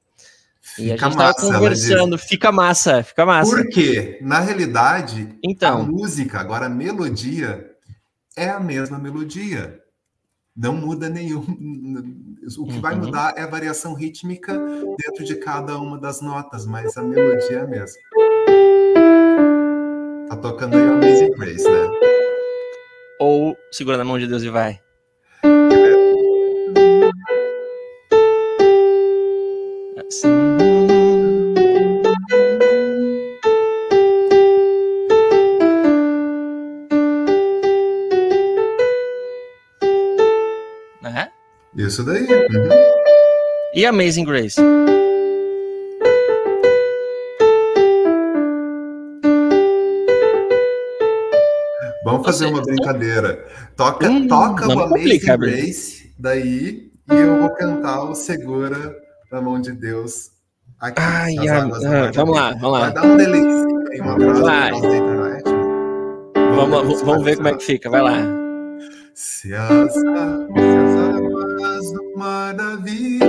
Fica e a gente massa, tava conversando, fica massa, fica massa. Porque, na realidade, então, a música, agora a melodia, é a mesma melodia. Não muda nenhum. O que uhum. vai mudar é a variação rítmica dentro de cada uma das notas, mas a melodia é a mesma. Tá tocando aí Amazing Grace, né? Ou segura na mão de Deus e vai. Uhum. Isso daí. Uhum. E Amazing Grace? Vamos fazer uma brincadeira. Toca, hum, toca o Amazing Grace, daí, e eu vou cantar o Segura na mão de Deus. Aqui, Ai, a, ah, vamos lá, vamos lá. Vai dar um delay aí, uma frase da internet. Vamos, vamos, vamos ver como é que fica, vai lá. Se as, se as águas do mar da vida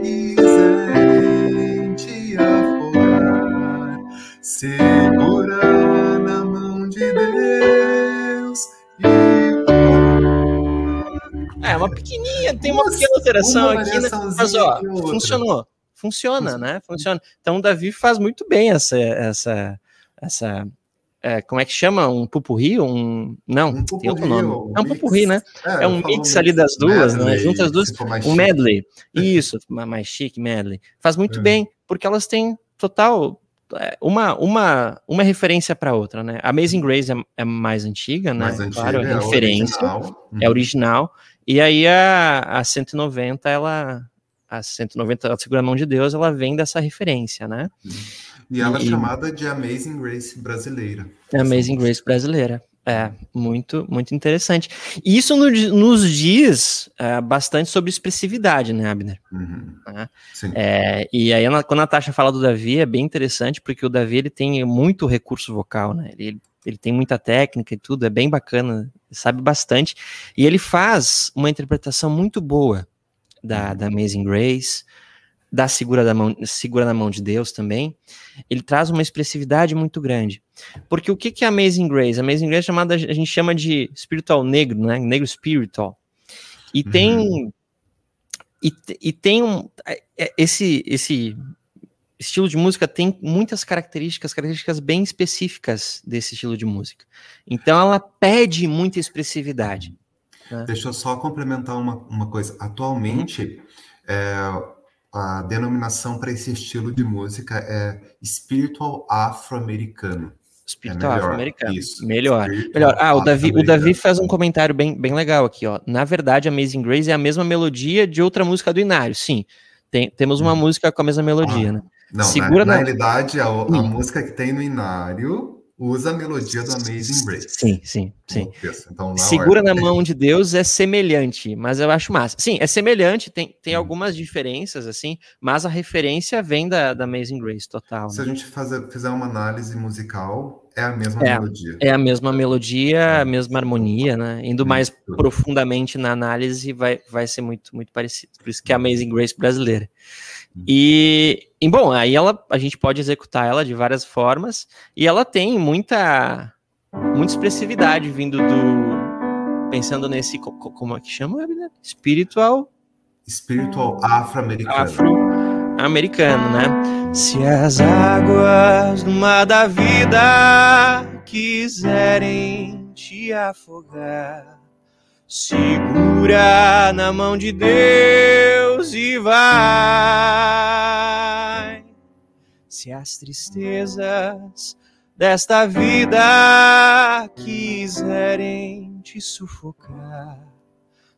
quiserem te afogar, segura uma pequenininha, tem uma pequena alteração uma aqui, né? mas ó, funcionou. Funciona, né? Funciona. Então o Davi faz muito bem essa, essa, essa é, como é que chama? Um pupurri? Um... Não, um tem outro nome. Um é um pupurri, né? É, é um mix ali das duas, né? medley, né? Juntas as duas. Um medley. Isso, mais chique, medley. Faz muito é. bem, porque elas têm total é, uma, uma, uma referência para outra, né? Amazing Grace é, é mais antiga, né? Mais antiga, claro, é, referência, original. é uhum. original. E aí a, a 190 ela a 190 segura a mão de Deus, ela vem dessa referência, né? E ela é chamada de Amazing Grace brasileira. Amazing Grace brasileira. É, muito, muito interessante. E isso no, nos diz é, bastante sobre expressividade, né, Abner? Uhum. É, e aí, quando a Natasha fala do Davi, é bem interessante, porque o Davi ele tem muito recurso vocal, né? Ele, ele tem muita técnica e tudo, é bem bacana, sabe bastante. E ele faz uma interpretação muito boa da, da Amazing Grace, da segura, da mão, segura na mão de Deus também, ele traz uma expressividade muito grande. Porque o que, que é Amazing Grace? Amazing Grace é chamada, a gente chama de espiritual negro, né? Negro spiritual. E uhum. tem e, e tem um é, é, esse esse estilo de música tem muitas características, características bem específicas desse estilo de música. Então ela pede muita expressividade. Né? Deixa eu só complementar uma, uma coisa. Atualmente, é, a denominação para esse estilo de música é spiritual afro-americano. Espiritual é afro-americano. Isso. Melhor. melhor. Ah, o Davi, o Davi faz um comentário bem, bem legal aqui, ó. Na verdade, Amazing Grace é a mesma melodia de outra música do Inário. Sim, tem, temos uma hum. música com a mesma melodia, ah, né? Não, Segura na, na, na realidade, a, a música que tem no Inário usa a melodia do Amazing Grace. Sim, sim, sim. Então, na Segura na mão de Deus é semelhante, mas eu acho massa. Sim, é semelhante, tem, tem hum. algumas diferenças, assim, mas a referência vem da, da Amazing Grace total. Se né? a gente fazer, fizer uma análise musical, é a mesma é, melodia. É a mesma melodia, a mesma harmonia, né? Indo mais profundamente na análise, vai, vai ser muito, muito parecido. Por isso que é a Amazing Grace brasileira. E, e, bom, aí ela, a gente pode executar ela de várias formas e ela tem muita, muita expressividade vindo do pensando nesse como é que chama, né? Espiritual espiritual afro-americano. Afro-americano, né? Se as águas do mar da vida quiserem te afogar, Segura na mão de Deus e vai. Se as tristezas desta vida quiserem te sufocar,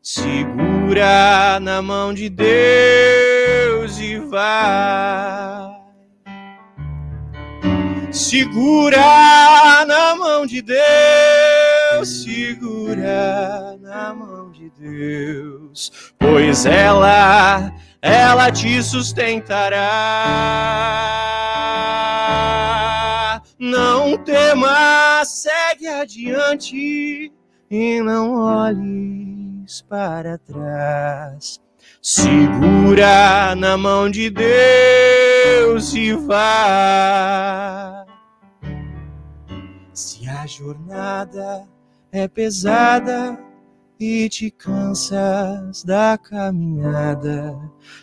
segura na mão de Deus e vai. Segura na mão de Deus, segura na mão de Deus, pois ela, ela te sustentará. Não temas, segue adiante e não olhes para trás. Segura na mão de Deus e vai. Se a jornada é pesada e te cansas da caminhada,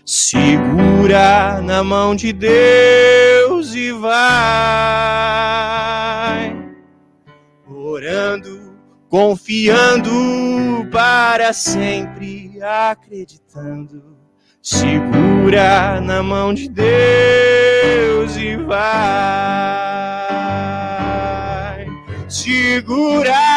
segura na mão de Deus e vai. Orando, confiando para sempre, acreditando. Segura na mão de Deus e vai. Segura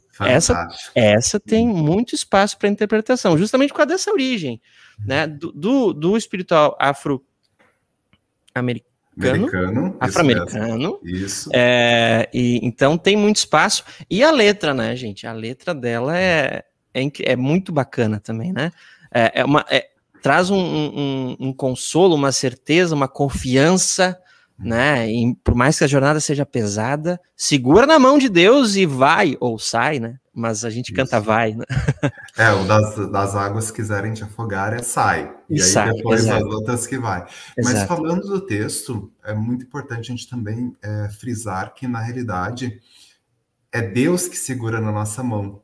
Essa, essa tem muito espaço para interpretação, justamente por causa dessa origem, né? Do, do, do espiritual afro-americano. Americano, afro-americano. Isso. É, e, então tem muito espaço. E a letra, né, gente? A letra dela é, é, é muito bacana também, né? É, é uma, é, traz um, um, um consolo, uma certeza, uma confiança né? E por mais que a jornada seja pesada, segura na mão de Deus e vai, ou sai, né? Mas a gente Isso. canta vai, né? É, o das, das águas quiserem te afogar é sai. E, e aí sai, depois exato. as outras que vai. Exato. Mas falando do texto, é muito importante a gente também é, frisar que, na realidade, é Deus que segura na nossa mão.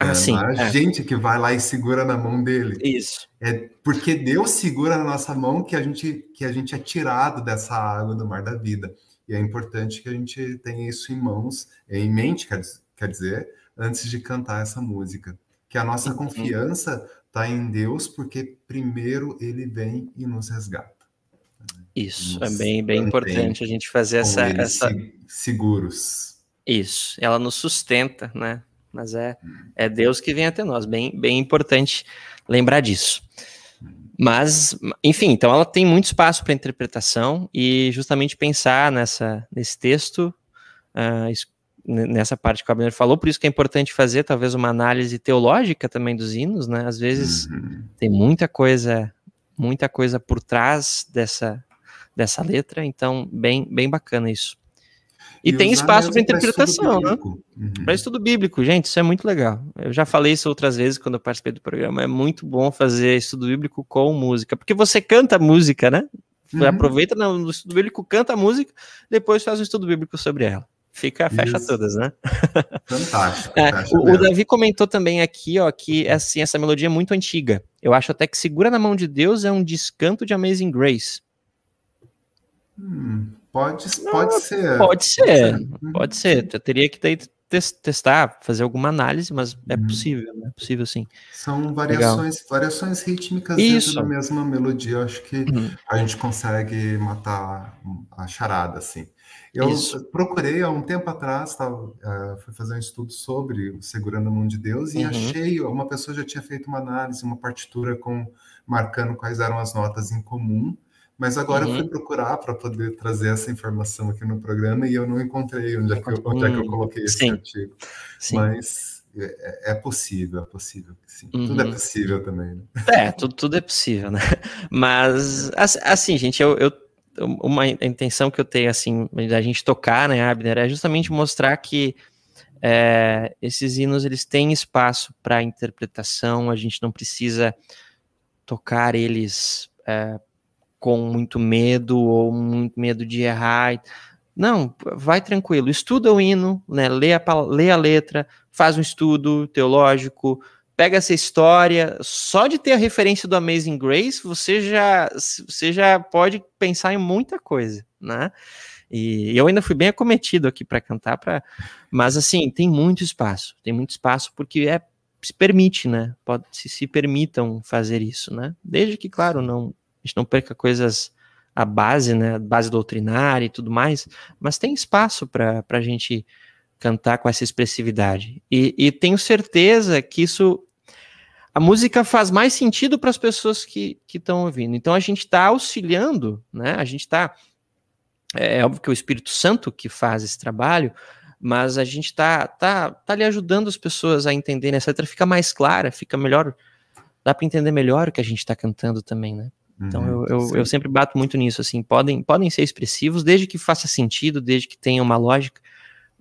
Ah, é, sim, não é a é. gente que vai lá e segura na mão dele. Isso. É porque Deus segura na nossa mão que a gente que a gente é tirado dessa água do mar da vida. E é importante que a gente tenha isso em mãos, em mente, quer, quer dizer, antes de cantar essa música. Que a nossa confiança está em Deus, porque primeiro ele vem e nos resgata. Isso, nos é bem, bem importante a gente fazer essa, essa. Seguros. Isso, ela nos sustenta, né? Mas é, é Deus que vem até nós, bem, bem importante lembrar disso. Mas, enfim, então ela tem muito espaço para interpretação e justamente pensar nessa, nesse texto, uh, nessa parte que o Abner falou, por isso que é importante fazer talvez uma análise teológica também dos hinos, né? Às vezes uhum. tem muita coisa, muita coisa por trás dessa, dessa letra, então bem, bem bacana isso. E, e tem espaço para interpretação, né? Uhum. Para estudo bíblico, gente, isso é muito legal. Eu já falei isso outras vezes quando eu participei do programa. É muito bom fazer estudo bíblico com música, porque você canta música, né? Uhum. Aproveita no estudo bíblico, canta a música, depois faz um estudo bíblico sobre ela. Fica, fecha Isso. todas, né? Fantástico. É, o, o, Davi comentou também aqui, ó, que assim, essa melodia é muito antiga. Eu acho até que Segura na Mão de Deus é um descanto de Amazing Grace. Hum, pode, pode ah, ser. Pode ser, pode ser. Eu teria que daí testar, fazer alguma análise, mas é uhum. possível, é possível sim. São variações, variações rítmicas Isso. dentro da mesma melodia. Eu acho que uhum. a gente consegue matar a charada, assim. Eu Isso. procurei há um tempo atrás, uh, fui fazer um estudo sobre o Segurando a Mão de Deus e uhum. achei, uma pessoa já tinha feito uma análise, uma partitura com marcando quais eram as notas em comum, mas agora uhum. eu fui uhum. procurar para poder trazer essa informação aqui no programa e eu não encontrei onde é que eu, onde é que eu coloquei esse sim. artigo. Sim. Mas é, é, possível, é possível, sim. Uhum. Tudo é uhum. possível também. Né? É, tudo, tudo é possível, né? Mas, assim, gente, eu, eu uma intenção que eu tenho, assim, da gente tocar, né, Abner, é justamente mostrar que é, esses hinos, eles têm espaço para interpretação, a gente não precisa tocar eles é, com muito medo ou muito medo de errar. Não, vai tranquilo, estuda o hino, né, lê, a, lê a letra, faz um estudo teológico, pega essa história, só de ter a referência do Amazing Grace, você já, você já pode pensar em muita coisa, né? E eu ainda fui bem acometido aqui para cantar, pra... mas assim, tem muito espaço, tem muito espaço porque é se permite, né? Pode se, se permitam fazer isso, né? Desde que, claro, não a gente não perca coisas a base, né? Base doutrinária e tudo mais, mas tem espaço para a gente cantar com essa expressividade. E, e tenho certeza que isso a música faz mais sentido para as pessoas que estão ouvindo. Então a gente está auxiliando, né? A gente está. É, é óbvio que é o Espírito Santo que faz esse trabalho, mas a gente está tá, tá ali ajudando as pessoas a entenderem. Essa letra fica mais clara, fica melhor. Dá para entender melhor o que a gente está cantando também, né? Então uhum, eu, eu, eu, sempre bato muito nisso, assim, podem, podem ser expressivos, desde que faça sentido, desde que tenha uma lógica,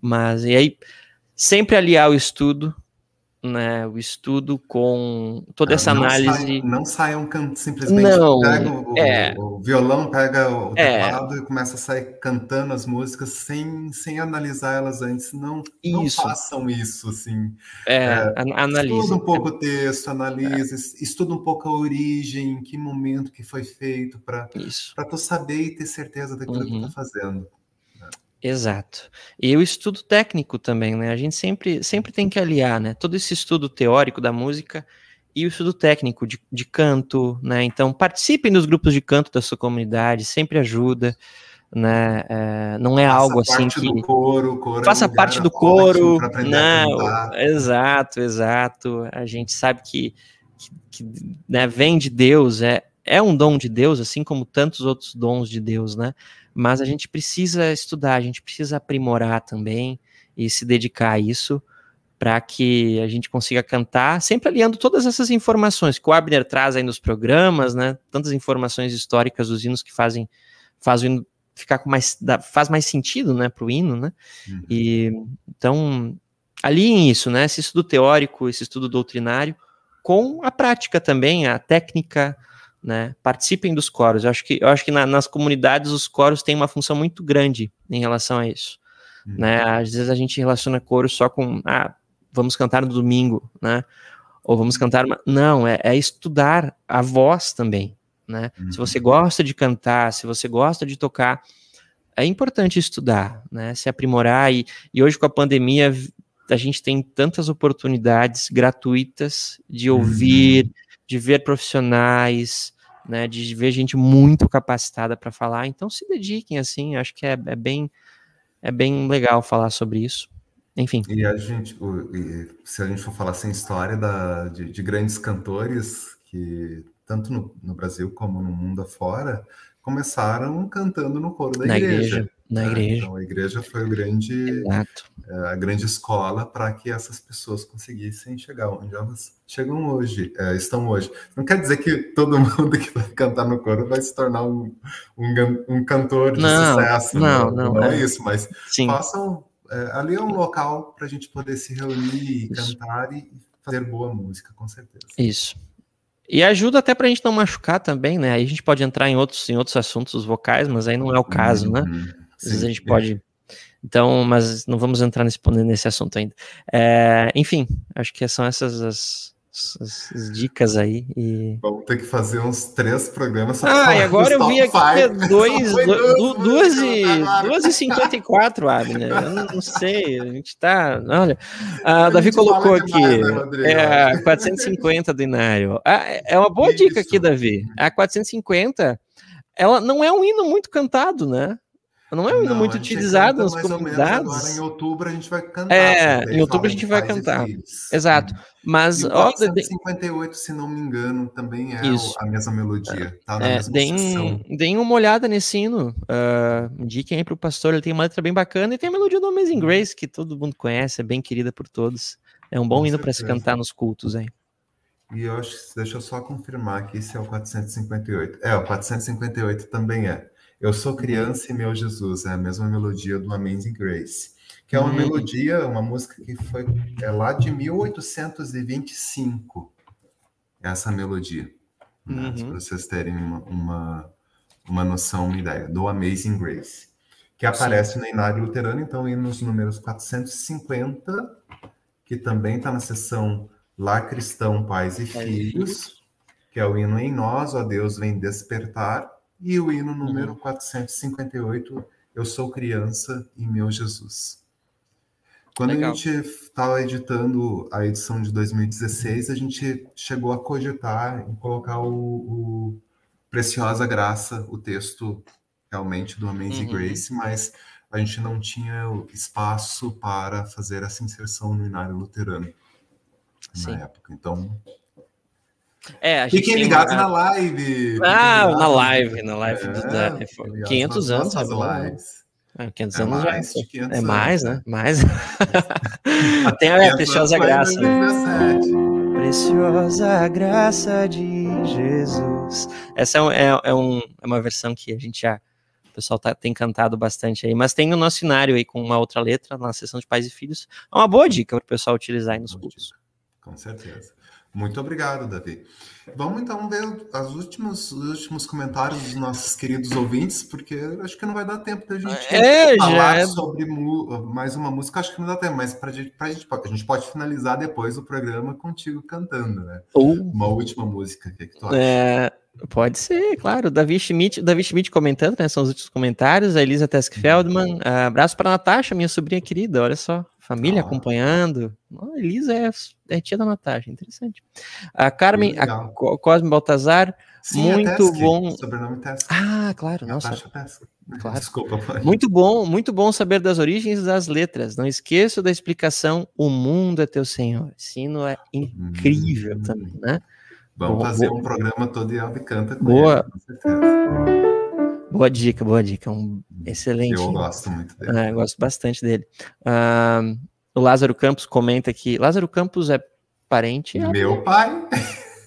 mas e aí sempre aliar o estudo né, o estudo com toda ah, essa não análise. Sai, não saiam can... simplesmente não, pega o, é, o, violão, pega o é. teclado é, e começa a sair cantando as músicas sem, sem analisar elas antes. Não, não façam isso, assim. É, é, analise. Estuda um pouco o texto, analise, é. estuda um pouco a origem, em que momento que foi feito, para tu saber e ter certeza daquilo uhum. que tu tá uhum. fazendo. Exato. E o estudo técnico também, né? A gente sempre, sempre tem que aliar, né? Todo esse estudo teórico da música e o estudo técnico de, de canto, né? Então, participem dos grupos de canto da sua comunidade, sempre ajuda, né? É, não é faça algo assim que... Do coro, coro é faça é parte do coro, não, exato, exato. A gente sabe que, que, que né, vem de Deus, é, é um dom de Deus, assim como tantos outros dons de Deus, né? mas a gente precisa estudar, a gente precisa aprimorar também e se dedicar a isso para que a gente consiga cantar, sempre aliando todas essas informações que o Abner traz aí nos programas, né? Tantas informações históricas dos hinos que fazem, fazem o hino ficar com mais, faz mais sentido, né, para o hino, né? Uhum. E então aliem isso, né? Esse estudo teórico, esse estudo doutrinário, com a prática também, a técnica, né? Participem dos coros. Eu acho que, eu acho que na, nas comunidades os coros têm uma função muito grande em relação a isso. Uhum. Né? Às vezes a gente relaciona coro só com ah, vamos cantar no domingo, né? Ou vamos cantar. Uma... Não, é, é, estudar a voz também, né? Uhum. Se você gosta de cantar, se você gosta de tocar, é importante estudar, né? Se aprimorar. E, e hoje, com a pandemia, a gente tem tantas oportunidades gratuitas de ouvir, uhum. De ver profissionais, né? De ver gente muito capacitada para falar. Então, se dediquem, assim. Acho que é, é bem é bem legal falar sobre isso. Enfim. E a gente, se a gente for falar sem história da, de, de, grandes cantores que tanto no, no, Brasil como no mundo afora começaram cantando no coro da igreja. igreja na né? igreja. Então a igreja foi o grande, é, a grande escola para que essas pessoas conseguissem chegar onde elas chegam hoje, é, estão hoje. Não quer dizer que todo mundo que vai cantar no coro vai se tornar um, um, um cantor de não, sucesso. Não, não, não, não é, é, isso, mas Sim. façam. É, ali é um local para a gente poder se reunir, e cantar e fazer boa música, com certeza. Isso. E ajuda até para a gente não machucar também, né? Aí a gente pode entrar em outros, em outros assuntos vocais, mas aí não é o caso, né? uhum. Às vezes a gente pode. Então, mas não vamos entrar nesse, nesse assunto ainda. É, enfim, acho que são essas as, as, as, dicas aí. E... Vamos ter que fazer uns três programas. Ah, e agora eu vi aqui que é dois, do, duas, e, duas e cinquenta e quatro, Abner. Eu não, não, sei, a gente tá. Olha, a Davi colocou aqui. Demais, né, é 450 do Inário. Ah, é uma boa Isso. dica aqui, Davi. A 450, ela não é um hino muito cantado, né? Não é não, muito utilizado nos comunidades. Agora em outubro a gente vai cantar. É, em outubro a gente vai cantar. Exato. Mas. Ó, 458, se não me engano, também é Isso. a mesma melodia. Tá na é, mesma deem, deem uma olhada nesse hino. Uh, indiquem aí pro pastor, ele tem uma letra bem bacana e tem a melodia do Amazing Grace, que todo mundo conhece, é bem querida por todos. É um bom Com hino para se cantar nos cultos aí. E eu acho, deixa eu só confirmar aqui se é o 458. É, o 458 também é. Eu sou criança e meu Jesus, é a mesma melodia do Amazing Grace, que é uma hum. melodia, uma música que foi é lá de 1825, essa melodia, né? uhum. para vocês terem uma, uma, uma, noção, uma ideia, do Amazing Grace, que aparece Sim. no Inário Luterano, então, e nos números 450, que também está na seção Lá Cristão, Pais e Filhos, que é o hino em nós, ó Deus, vem despertar, e o hino número 458, Eu Sou Criança e Meu Jesus. Quando Legal. a gente estava editando a edição de 2016, a gente chegou a cogitar em colocar o, o Preciosa Graça, o texto realmente do Amazing uhum. Grace, mas a gente não tinha espaço para fazer essa inserção no inário luterano Sim. na época. Então, é, Fiquem ligados na live. Ah, na live, na live é, da 500 anos. Tá lives. É, 500 é anos mais, já. 500 é mais, né? Mais. Tem a preciosa graça. Preciosa graça de Jesus. Essa é, é, é, um, é uma versão que a gente já. O pessoal tá, tem cantado bastante aí, mas tem o nosso cenário aí com uma outra letra na sessão de pais e filhos. É uma boa dica para o pessoal utilizar aí nos cursos. Com certeza. Muito obrigado, Davi. Vamos então ver os últimos, os últimos comentários dos nossos queridos ouvintes, porque acho que não vai dar tempo da gente é, falar é... sobre mais uma música, acho que não dá tempo, mas pra gente, pra gente, a gente pode finalizar depois o programa contigo cantando, né? Uh. Uma última música, o que, é que tu acha? É, pode ser, claro. Davi Schmidt, Davi Schmidt comentando, né? São os últimos comentários. A Elisa Tesk Feldman. Uh, abraço para Natasha, minha sobrinha querida, olha só. Família ah. acompanhando. Oh, Elisa é, é tia da Natasha, interessante. A Carmen, a Cosme Baltazar, Sim, muito bom. Sobrenome Tesk. Ah, claro, nossa. Claro. Desculpa, pai. Muito bom, muito bom saber das origens das letras. Não esqueça da explicação. O mundo é teu Senhor. Sino é incrível hum. também, né? Vamos boa, fazer boa. um programa todo e Alve canta com boa. Ele, com certeza. Boa dica, boa dica. Um excelente. Eu gosto muito dele. É, gosto bastante dele. Uh, o Lázaro Campos comenta que Lázaro Campos é parente. Meu pai.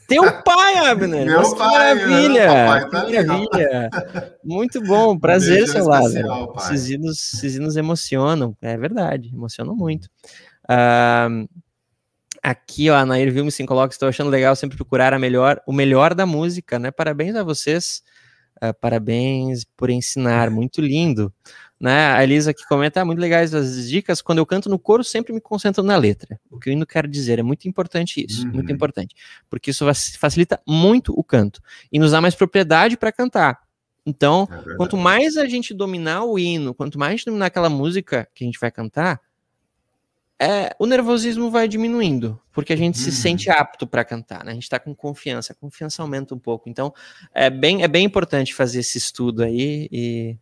Teu pai, Abner! Meu Nossa, pai, maravilha! Tá maravilha! Muito bom, prazer, seu Lázaro. Esses hinos, esses hinos emocionam, é verdade, emocionam muito. Uh, aqui, ó, a Nair Vilme se coloca, estou achando legal sempre procurar a melhor, o melhor da música, né? Parabéns a vocês Uh, parabéns por ensinar, muito lindo. Né? A Elisa que comenta, ah, muito legais as dicas. Quando eu canto no coro, sempre me concentro na letra. O que eu ainda quero dizer é muito importante isso, uhum. muito importante, porque isso facilita muito o canto e nos dá mais propriedade para cantar. Então, é quanto mais a gente dominar o hino, quanto mais a gente dominar aquela música que a gente vai cantar, é, o nervosismo vai diminuindo, porque a gente uhum. se sente apto para cantar, né? A gente está com confiança, a confiança aumenta um pouco. Então, é bem, é bem importante fazer esse estudo aí e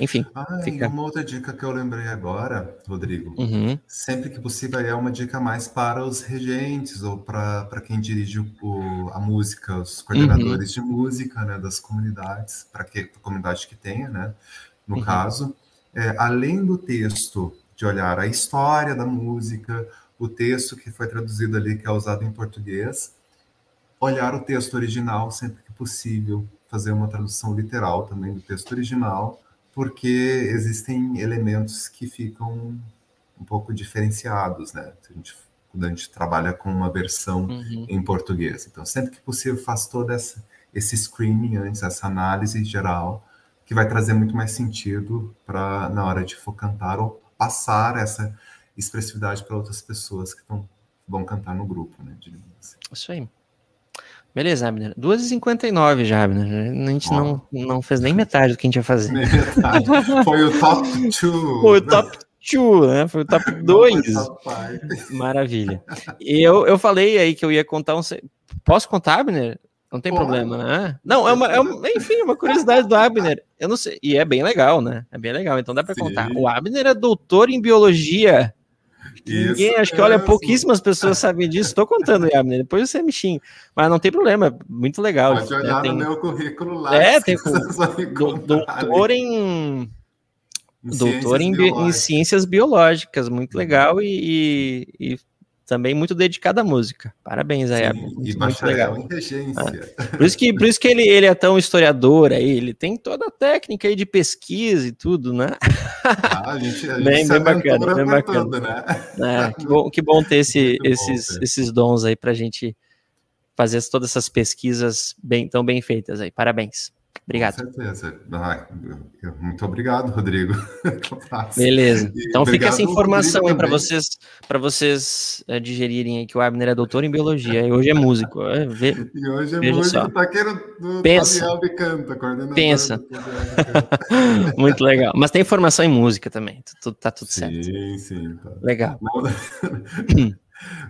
enfim. Ah, fica... e uma outra dica que eu lembrei agora, Rodrigo, uhum. sempre que possível é uma dica mais para os regentes ou para quem dirige o, a música, os coordenadores uhum. de música né, das comunidades, para que a comunidade que tenha, né? No uhum. caso, é, além do texto de olhar a história da música, o texto que foi traduzido ali, que é usado em português, olhar o texto original sempre que possível, fazer uma tradução literal também do texto original, porque existem elementos que ficam um pouco diferenciados, né? A gente, quando a gente trabalha com uma versão uhum. em português. Então, sempre que possível, faz todo essa, esse screening antes, essa análise geral, que vai trazer muito mais sentido para na hora de for cantar ou passar essa expressividade para outras pessoas que tão, vão cantar no grupo, né? Assim. Isso aí. Beleza, Abner. 2h59 já, Abner. A gente oh. não, não fez nem metade do que a gente ia fazer. Metade. Foi o top 2. Foi o top 2, né? Foi o top 2. Maravilha. E eu, eu falei aí que eu ia contar um. Posso contar, Abner? Não tem Pô, problema, né? Não, é uma, é uma, enfim, uma curiosidade do Abner. Eu não sei, e é bem legal, né? É bem legal, então dá para contar. O Abner é doutor em biologia. Ninguém, acho que olha, pouquíssimas pessoas sabem disso. Estou contando, Abner. Depois você me xinga. Mas não tem problema, muito legal. Pode olhar né? tem... no meu currículo lá. É, tem do, doutor em. Em doutor em, em, ciências biológicas, muito legal e, e, e também muito dedicado à música. Parabéns aí, Sim, muito, e muito legal. em regência. Ah, por isso que, por isso que ele, ele é tão historiador aí, ele tem toda a técnica aí de pesquisa e tudo, né? Ah, a gente, a gente bem, bem bacana, bem bacana. Tudo, né? É, que, bom, que bom ter esse, esses, bom, esses dons aí pra gente fazer todas essas pesquisas bem, tão bem feitas aí. Parabéns. Obrigado. Com certeza. Ah, muito obrigado, Rodrigo. Beleza. Então fica essa informação aí para vocês, para vocês é, digerirem aí que o Abner é doutor em biologia e hoje é músico. É, vê, e hoje é músico, taqueiro do Pensa. Canta, coordenador. Pensa. muito legal. Mas tem formação em música também. Tudo, tá tudo sim, certo. Sim, sim. Tá. Legal.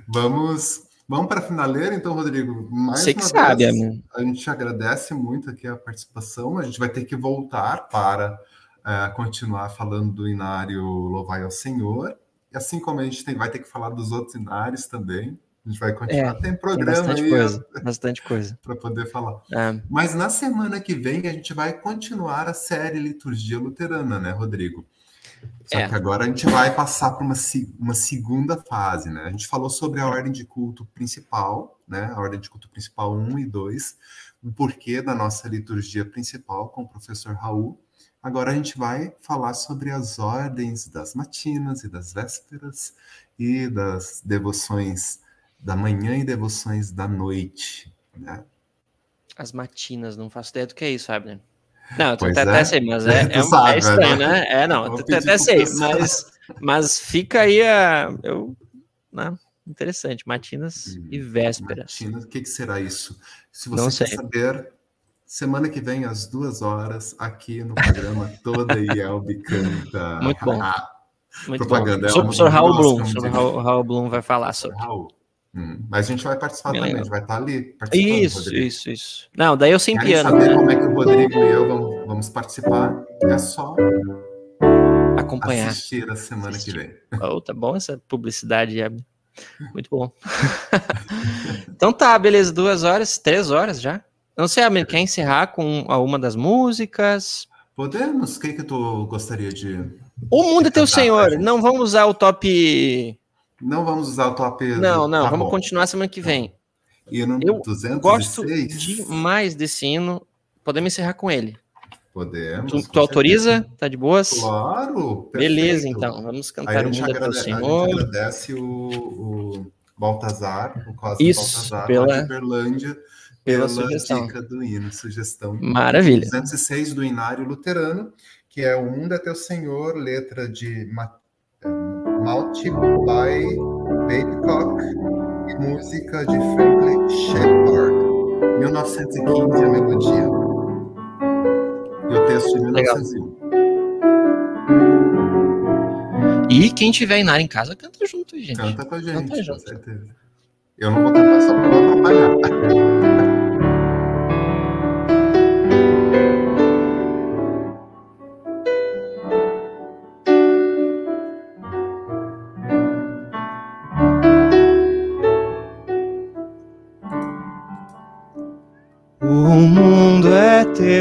Vamos Vamos para a finaleira, então, Rodrigo. Mais Você que sabe, vez, A gente agradece muito aqui a participação. A gente vai ter que voltar para uh, continuar falando do inário Louvai ao Senhor. E assim como a gente tem, vai ter que falar dos outros inários também. A gente vai continuar. É, tem programa tem bastante aí. Coisa, bastante coisa. para poder falar. É. Mas na semana que vem a gente vai continuar a série Liturgia Luterana, né, Rodrigo? Só é. que agora a gente vai passar para uma, uma segunda fase, né? A gente falou sobre a ordem de culto principal, né? A ordem de culto principal 1 e 2, o porquê da nossa liturgia principal com o professor Raul. Agora a gente vai falar sobre as ordens das matinas e das vésperas e das devoções da manhã e devoções da noite, né? As matinas, não faço ideia do que é isso, Abner. Não, tu até, é. sei, mas é, é, é, sabe, é estranho, né? né? É, não, até, até sei, mas, mas fica aí a. Eu, né? Interessante, matinas hum, e vésperas. Matinas, o que, que, será isso? Se você não quer sei. saber, semana que vem, às duas horas, aqui no programa Toda Yelb Canta. Muito bom. Muito Propaganda. bom. Sobre o Sr. Raul Blum. O Raul, Raul Blum vai falar sobre. Raul. Hum, mas a gente vai participar Bem também, legal. a gente vai estar ali participando. Isso, Rodrigo. isso, isso. Não, daí eu sem Querem piano. saber né? como é que o Rodrigo e eu vamos, vamos participar? É só acompanhar. Assistir a semana assistir. que vem. Oh, tá bom essa publicidade, é muito bom. então tá, beleza, duas horas, três horas já. Não sei, Amir, quer encerrar com uma das músicas? Podemos? O que que tu gostaria de... O mundo é teu senhor. Não vamos usar o top não vamos usar o top. Não, não, tá vamos bom. continuar semana que vem. E no eu 206? gosto demais desse hino. Podemos encerrar com ele. Podemos. Tu, tu autoriza? Tá de boas? Claro. Perfeito. Beleza, então. Vamos cantar o mundo do Senhor. A gente agradece o, o Baltazar, o Cosme Isso, Baltazar, pela, de Berlândia, pela, pela sugestão. dica do hino, sugestão. Maravilha. 206 do Inário Luterano. que é O Mundo é Teu Senhor, letra de eh, Malty by Babcock e música de Franklin Shepard. 1915 a melodia. E o texto de 1901. E quem tiver Inara em casa, canta junto, gente. Canta com a gente, canta com certeza. Eu não vou cantar só para não atrapalhar.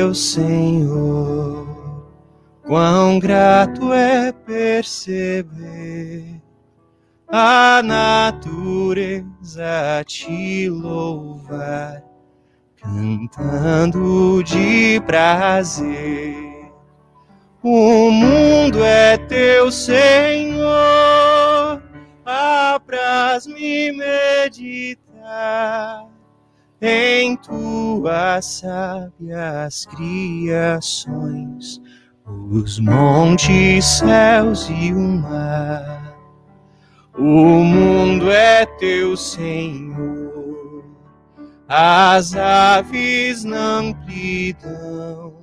Teu Senhor. Quão grato é perceber a natureza te louvar, cantando de prazer. O mundo é teu Senhor, apraz-me meditar em tuas sábias criações, os montes, céus e o mar. O mundo é teu Senhor, as aves na amplidão,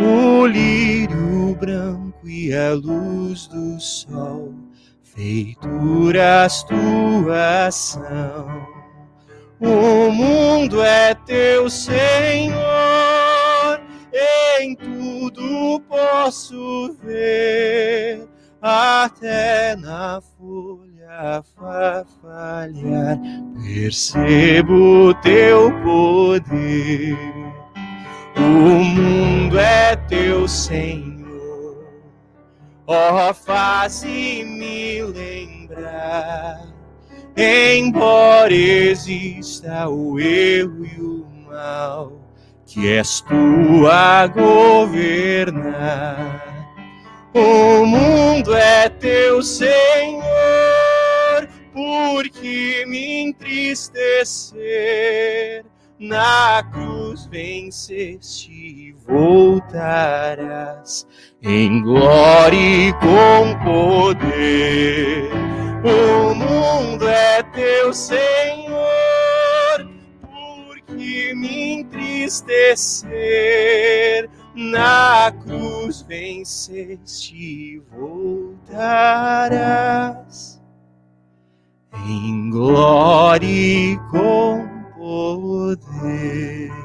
o lírio branco e a luz do sol, feituras tuas são o mundo é teu, Senhor, em tudo posso ver, até na folha falhar, percebo teu poder. O mundo é teu, Senhor, ó, faze-me lembrar embora exista o erro e o mal, que és tu a governar. O mundo é teu, Senhor, porque me entristecer. Na cruz venceste e voltarás em glória e com poder o mundo é teu, Senhor, porque me entristecer na cruz venceste e voltarás em glória e com poder.